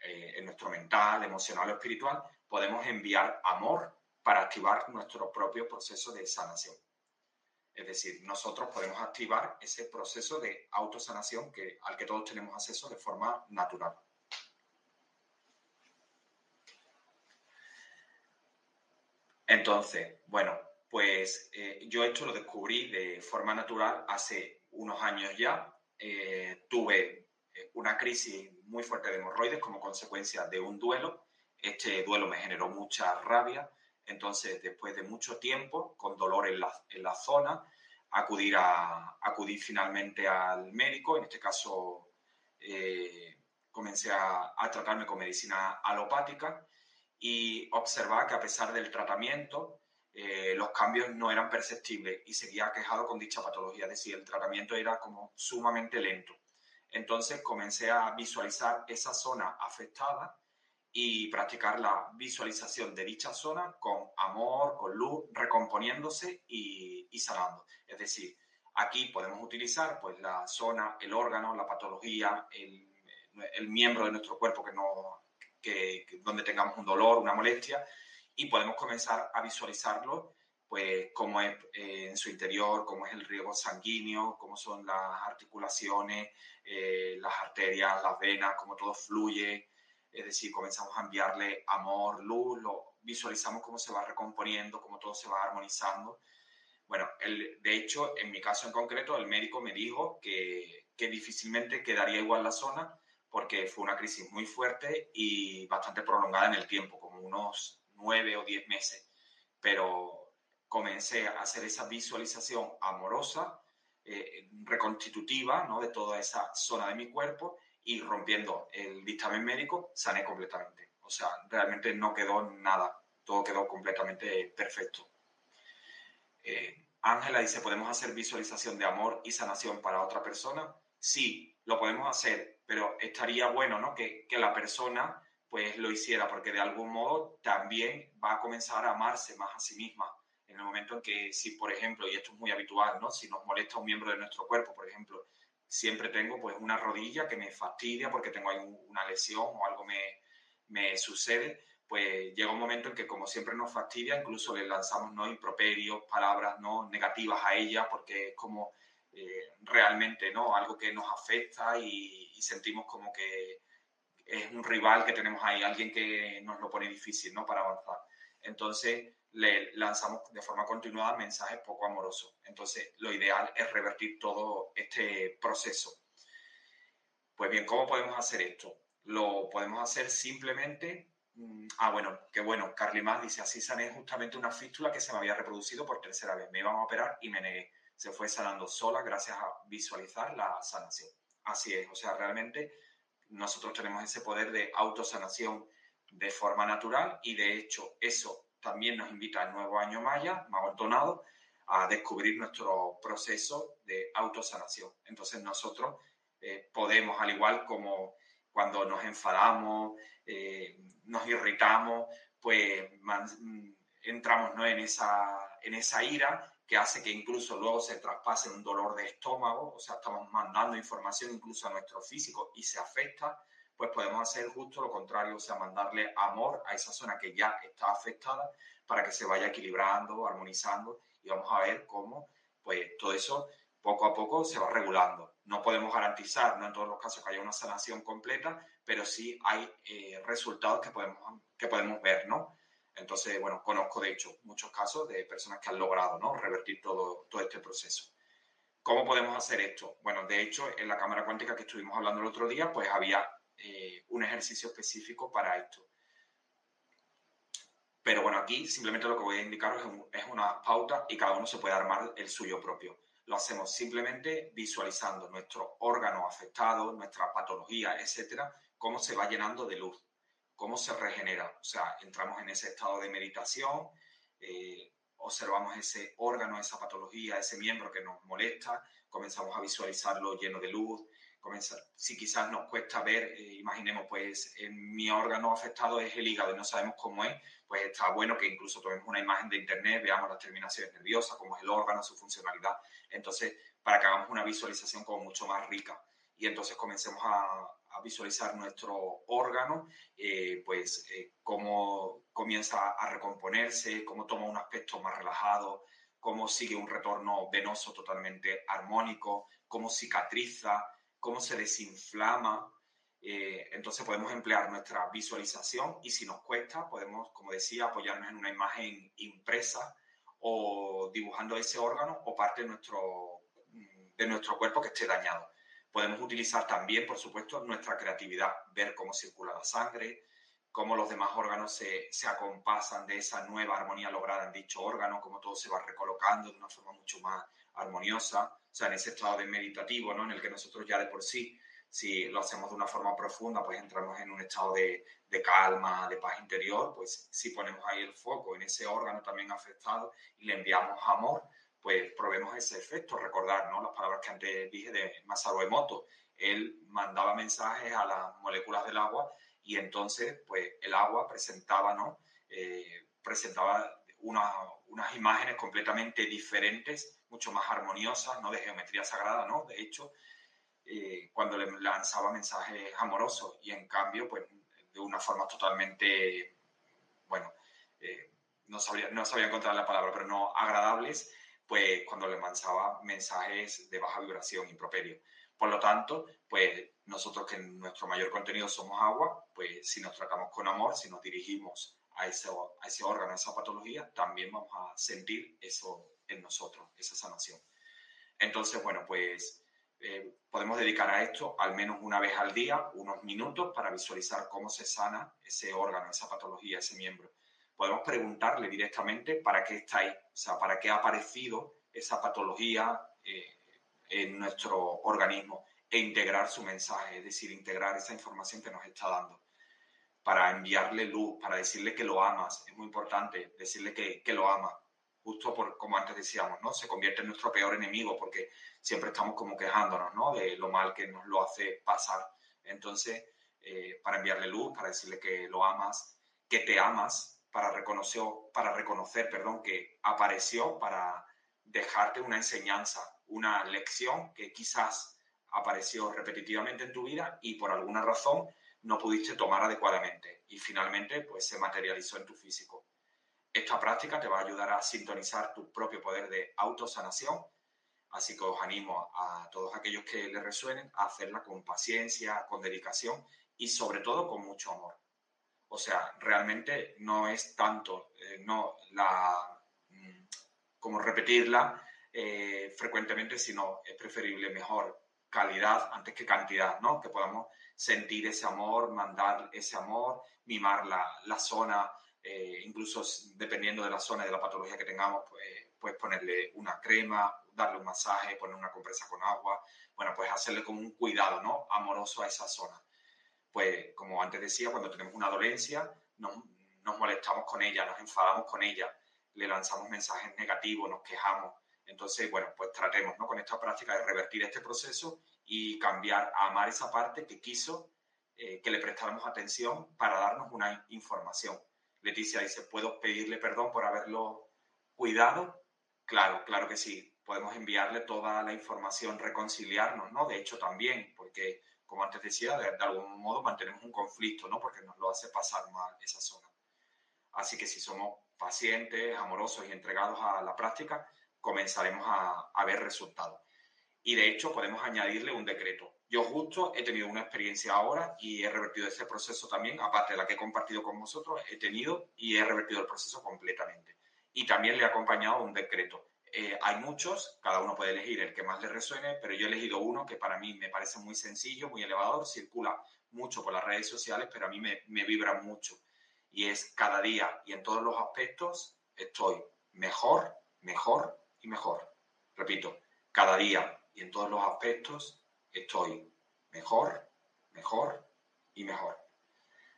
eh, en nuestro mental, emocional o espiritual, podemos enviar amor para activar nuestro propio proceso de sanación. Es decir, nosotros podemos activar ese proceso de autosanación que, al que todos tenemos acceso de forma natural. Entonces, bueno, pues eh, yo esto lo descubrí de forma natural hace unos años ya. Eh, tuve eh, una crisis muy fuerte de hemorroides como consecuencia de un duelo. Este duelo me generó mucha rabia. Entonces, después de mucho tiempo, con dolor en la, en la zona, acudir, a, acudir finalmente al médico. En este caso, comencé a, a tratarme con medicina alopática y observar que a pesar del tratamiento, eh, los cambios no eran perceptibles y seguía quejado con dicha patología, es decir, el tratamiento era como sumamente lento. Entonces comencé a visualizar esa zona afectada y practicar la visualización de dicha zona con amor, con luz, recomponiéndose y, sanando. Es decir, aquí podemos utilizar pues, la zona, el órgano, la patología, el, el miembro de nuestro cuerpo que no, que, donde tengamos un dolor, una molestia, y podemos comenzar a visualizarlo, pues cómo es eh, en su interior, cómo es el riego sanguíneo, cómo son las articulaciones, eh, las arterias, las venas, cómo todo fluye. Es decir, comenzamos a enviarle amor, luz, lo visualizamos cómo se va recomponiendo, cómo todo se va armonizando. Bueno, el, de hecho, en mi caso en concreto, el médico me dijo que, que difícilmente quedaría igual la zona porque fue una crisis muy fuerte y bastante prolongada en el tiempo, como unos nueve o diez meses, pero comencé a hacer esa visualización amorosa, eh, reconstitutiva ¿no? de toda esa zona de mi cuerpo y rompiendo el dictamen médico, sané completamente. O sea, realmente no quedó nada, todo quedó completamente perfecto. Eh, Ángela dice, ¿podemos hacer visualización de amor y sanación para otra persona? Sí, lo podemos hacer, pero estaría bueno ¿no? que, que la persona pues lo hiciera, porque de algún modo también va a comenzar a amarse más a sí misma. En el momento en que, si por ejemplo, y esto es muy habitual, ¿no? Si nos molesta un miembro de nuestro cuerpo, por ejemplo, siempre tengo pues una rodilla que me fastidia porque tengo ahí una lesión o algo me, me sucede, pues llega un momento en que como siempre nos fastidia, incluso le lanzamos no improperios, palabras no negativas a ella, porque es como eh, realmente no algo que nos afecta y sentimos como que es un rival que tenemos ahí, alguien que nos lo pone difícil, ¿no? Para avanzar. Entonces, le lanzamos de forma continuada mensajes poco amorosos. Entonces, lo ideal es revertir todo este proceso. Pues bien, ¿cómo podemos hacer esto? Lo podemos hacer simplemente... Mm, ah, bueno, qué bueno. Carly Más dice, así sané justamente una fístula que se me había reproducido por tercera vez. Me iban a operar y me negué. Se fue sanando sola gracias a visualizar la sanación. Así es, o sea, realmente nosotros tenemos ese poder de autosanación de forma natural y de hecho eso también nos invita al nuevo año maya, Mago Entonado, a descubrir nuestro proceso de autosanación. Entonces nosotros eh, podemos, al igual como cuando nos enfadamos, eh, nos irritamos, pues mm, entramos ¿no? en, esa, en esa ira que hace que incluso luego se traspase un dolor de estómago, o sea, estamos mandando información incluso a nuestro físico y se afecta, pues podemos hacer justo lo contrario, o sea, mandarle amor a esa zona que ya está afectada para que se vaya equilibrando, armonizando y vamos a ver cómo, pues todo eso poco a poco se va regulando. No podemos garantizar, no en todos los casos, que haya una sanación completa, pero sí hay eh, resultados que podemos, que podemos ver, ¿no? Entonces, bueno, conozco de hecho muchos casos de personas que han logrado ¿no? revertir todo, todo este proceso. ¿Cómo podemos hacer esto? Bueno, de hecho, en la cámara cuántica que estuvimos hablando el otro día, pues había eh, un ejercicio específico para esto. Pero bueno, aquí simplemente lo que voy a indicaros es, una pauta y cada uno se puede armar el suyo propio. Lo hacemos simplemente visualizando nuestro órgano afectado, nuestra patología, etcétera, cómo se va llenando de luz cómo se regenera. O sea, entramos en ese estado de meditación, eh, observamos ese órgano, esa patología, ese miembro que nos molesta, comenzamos a visualizarlo lleno de luz, comenzar, si quizás nos cuesta ver, eh, imaginemos, pues mi órgano afectado es el hígado y no sabemos cómo es, pues está bueno que incluso tomemos una imagen de internet, veamos las terminaciones nerviosas, cómo es el órgano, su funcionalidad. Entonces, para que hagamos una visualización como mucho más rica. Y entonces comencemos a, visualizar nuestro órgano, eh, pues eh, cómo comienza a recomponerse, cómo toma un aspecto más relajado, cómo sigue un retorno venoso totalmente armónico, cómo cicatriza, cómo se desinflama. Eh, entonces podemos emplear nuestra visualización y si nos cuesta podemos, como decía, apoyarnos en una imagen impresa o dibujando ese órgano o parte de nuestro, de nuestro cuerpo que esté dañado. Podemos utilizar también, por supuesto, nuestra creatividad, ver cómo circula la sangre, cómo los demás órganos se, se, acompasan de esa nueva armonía lograda en dicho órgano, cómo todo se va recolocando de una forma mucho más armoniosa, o sea, en ese estado de meditativo, ¿no? En el que nosotros ya de por sí, si lo hacemos de una forma profunda, pues entramos en un estado de, de calma, de paz interior, pues si ponemos ahí el foco en ese órgano también afectado y le enviamos amor, pues probemos ese efecto, recordar ¿no? las palabras que antes dije de Masaru Emoto. Él mandaba mensajes a las moléculas del agua y entonces pues el agua presentaba, ¿no? Eh, presentaba unas imágenes completamente diferentes, mucho más armoniosas, ¿no? de geometría sagrada, ¿no? de hecho, eh, cuando le lanzaba mensajes amorosos y en cambio, pues de una forma totalmente, bueno, eh, no, sabría, no sabía encontrar la palabra, pero no agradables, pues cuando le lanzaba mensajes de baja vibración, improperio. Por lo tanto, pues nosotros que nuestro mayor contenido somos agua, pues si nos tratamos con amor, si nos dirigimos a ese, a ese órgano, a esa patología, también vamos a sentir eso en nosotros, esa sanación. Entonces, bueno, pues eh, podemos dedicar a esto al menos una vez al día, unos minutos, para visualizar cómo se sana ese órgano, esa patología, ese miembro podemos preguntarle directamente para qué está ahí, o sea, para qué ha aparecido esa patología eh, en nuestro organismo e integrar su mensaje, es decir, integrar esa información que nos está dando para enviarle luz, para decirle que lo amas. Es muy importante decirle que, que lo ama, justo por, como antes decíamos, ¿no? Se convierte en nuestro peor enemigo porque siempre estamos como quejándonos, ¿no? De lo mal que nos lo hace pasar. Entonces, eh, para enviarle luz, para decirle que lo amas, que te amas, para reconocer, para reconocer perdón, que apareció para dejarte una enseñanza, una lección que quizás apareció repetitivamente en tu vida y por alguna razón no pudiste tomar adecuadamente y finalmente pues se materializó en tu físico. Esta práctica te va a ayudar a sintonizar tu propio poder de autosanación, así que os animo a todos aquellos que les resuenen a hacerla con paciencia, con dedicación y sobre todo con mucho amor. O sea, realmente no es tanto, eh, no la, mm, como repetirla eh, frecuentemente, sino es preferible mejor calidad antes que cantidad, ¿no? Que podamos sentir ese amor, mandar ese amor, mimar la, la zona, eh, incluso dependiendo de la zona y de la patología que tengamos, pues, ponerle una crema, darle un masaje, poner una compresa con agua, bueno, pues hacerle como un cuidado, ¿no? Amoroso a esa zona pues como antes decía, cuando tenemos una dolencia, nos, molestamos con ella, nos enfadamos con ella, le lanzamos mensajes negativos, nos quejamos. Entonces, bueno, pues tratemos ¿no? con esta práctica de revertir este proceso y cambiar a amar esa parte que quiso eh, que le prestáramos atención para darnos una información. Leticia dice, ¿puedo pedirle perdón por haberlo cuidado? Claro, claro que sí. Podemos enviarle toda la información, reconciliarnos, ¿no? De hecho, también, porque como antes decía, de, algún modo mantenemos un conflicto, ¿no? Porque nos lo hace pasar mal esa zona. Así que si somos pacientes, amorosos y entregados a la práctica, comenzaremos a, a ver resultados. Y de hecho podemos añadirle un decreto. Yo justo he tenido una experiencia ahora y he revertido ese proceso también, aparte de la que he compartido con vosotros, he tenido y he revertido el proceso completamente. Y también le he acompañado un decreto. Eh, hay muchos, cada uno puede elegir el que más le resuene, pero yo he elegido uno que para mí me parece muy sencillo, muy elevador, circula mucho por las redes sociales, pero a mí me, me vibra mucho. Y es cada día y en todos los aspectos estoy mejor, mejor y mejor. Repito, cada día y en todos los aspectos estoy mejor, mejor y mejor.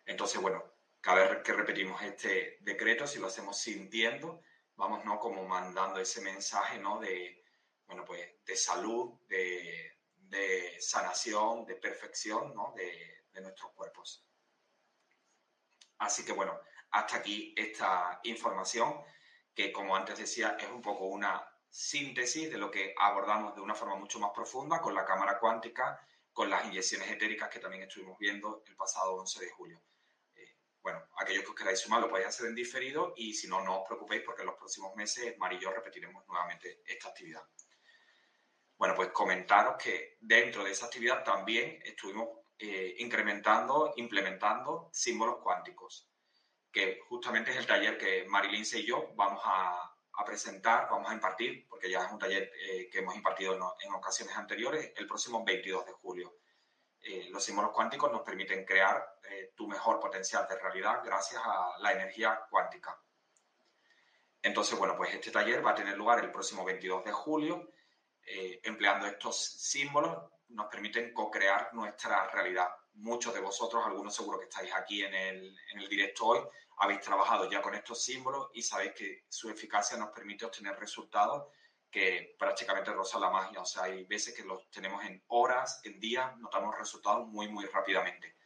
Entonces, bueno, cada vez que repetimos este decreto, si lo hacemos sintiendo, vamos, ¿no? Como mandando ese mensaje, ¿no? De, bueno, pues, de salud, de, de sanación, de perfección, ¿no? De, de nuestros cuerpos. Así que, bueno, hasta aquí esta información que, como antes decía, es un poco una síntesis de lo que abordamos de una forma mucho más profunda con la cámara cuántica, con las inyecciones etéricas que también estuvimos viendo el pasado 11 de julio. Bueno, aquellos que os queráis sumar lo podéis hacer en diferido y si no, no os preocupéis porque en los próximos meses Mar y yo repetiremos nuevamente esta actividad. Bueno, pues comentaros que dentro de esa actividad también estuvimos eh, incrementando, implementando símbolos cuánticos, que justamente es el taller que Marilince y yo vamos a, a presentar, vamos a impartir, porque ya es un taller eh, que hemos impartido en, ocasiones anteriores, el próximo 22 de julio. Eh, los símbolos cuánticos nos permiten crear eh, tu mejor potencial de realidad gracias a la energía cuántica. Entonces, bueno, pues este taller va a tener lugar el próximo 22 de julio. empleando estos símbolos nos permiten co-crear nuestra realidad. Muchos de vosotros, algunos seguro que estáis aquí en el, en el directo hoy, habéis trabajado ya con estos símbolos y sabéis que su eficacia nos permite obtener resultados que prácticamente rozan la magia. O sea, hay veces que los tenemos en horas, en días, notamos resultados muy, muy rápidamente.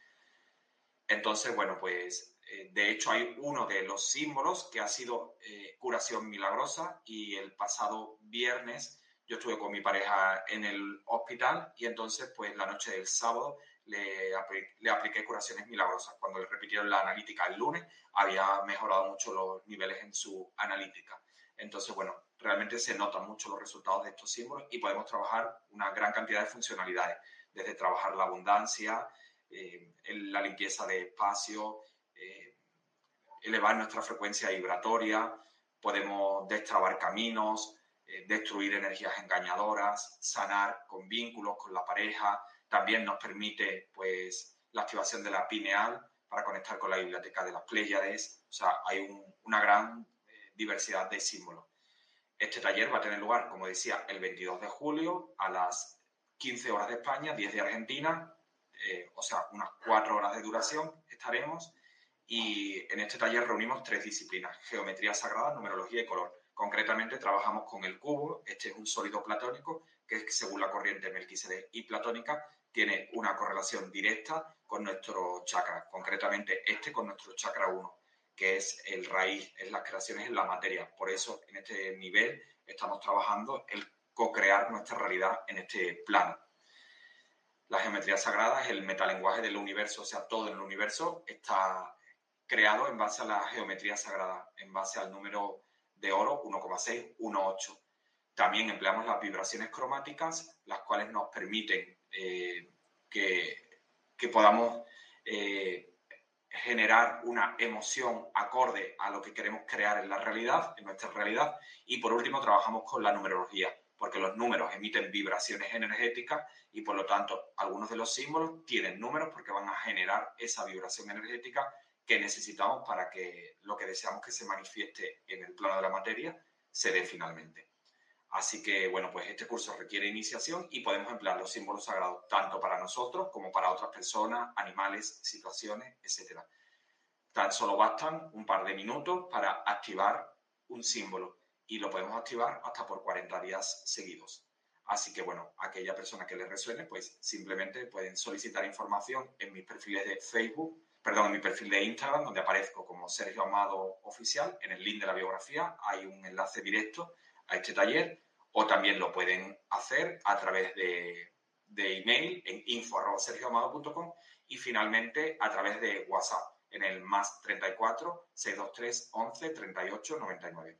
Entonces, bueno, pues eh, de hecho hay uno de los símbolos que ha sido eh, curación milagrosa y el pasado viernes yo estuve con mi pareja en el hospital y entonces pues la noche del sábado le, le, apliqué curaciones milagrosas. Cuando le repitieron la analítica el lunes, había mejorado mucho los niveles en su analítica. Entonces, bueno, realmente se notan mucho los resultados de estos símbolos y podemos trabajar una gran cantidad de funcionalidades, desde trabajar la abundancia, eh, la limpieza de espacio, eh, elevar nuestra frecuencia vibratoria, podemos destrabar caminos, eh, destruir energías engañadoras, sanar con vínculos con la pareja, también nos permite pues, la activación de la pineal para conectar con la biblioteca de las Pléyades. O sea, hay una gran diversidad de símbolos. Este taller va a tener lugar, como decía, el 22 de julio a las 15 horas de España, 10 de Argentina, eh, o sea, unas 4 horas de duración estaremos. Y en este taller reunimos tres disciplinas, geometría sagrada, numerología y color. Concretamente trabajamos con el cubo, este es un sólido platónico que según la corriente Melquisedec y platónica tiene una correlación directa con nuestro chakra, concretamente este con nuestro chakra 1, que es el raíz, es las creaciones en la materia. Por eso en este nivel estamos trabajando el co-crear nuestra realidad en este plano. La geometría sagrada es el metalenguaje del universo, o sea, todo en el universo está creado en base a la geometría sagrada, en base al número de oro 1,618. También empleamos las vibraciones cromáticas, las cuales nos permiten eh, que, podamos eh, generar una emoción acorde a lo que queremos crear en la realidad, en nuestra realidad. Y por último, trabajamos con la numerología, porque los números emiten vibraciones energéticas y por lo tanto algunos de los símbolos tienen números porque van a generar esa vibración energética que necesitamos para que lo que deseamos que se manifieste en el plano de la materia se dé finalmente. Así que, bueno, pues este curso requiere iniciación y podemos emplear los símbolos sagrados tanto para nosotros como para otras personas, animales, situaciones, etc. Tan solo bastan un par de minutos para activar un símbolo y lo podemos activar hasta por 40 días seguidos. Así que, bueno, aquella persona que les resuene, pues simplemente pueden solicitar información en mis perfiles de Facebook, perdón, en mi perfil de Instagram, donde aparezco como Sergio Amado Oficial. En el link de la biografía hay un enlace directo a este taller o también lo pueden hacer a través de, de email en info.sergioamado.com y finalmente a través de WhatsApp en el más 34 623 11 38 99.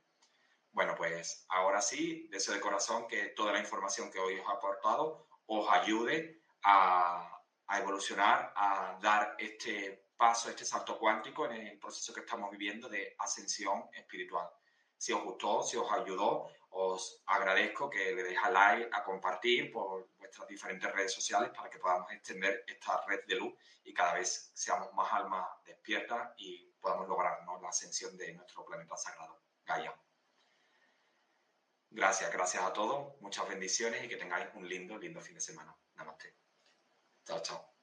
Bueno, pues ahora sí, deseo de corazón que toda la información que hoy os he aportado os ayude a, a evolucionar, a dar este paso, este salto cuántico en el proceso que estamos viviendo de ascensión espiritual. Si os gustó, si os ayudó, os agradezco que le deis a like, a compartir por vuestras diferentes redes sociales para que podamos extender esta red de luz y cada vez seamos más almas despiertas y podamos lograr la ascensión de nuestro planeta sagrado, Gaia. Gracias, gracias a todos, muchas bendiciones y que tengáis un lindo, lindo fin de semana. Namaste. Chao, chao.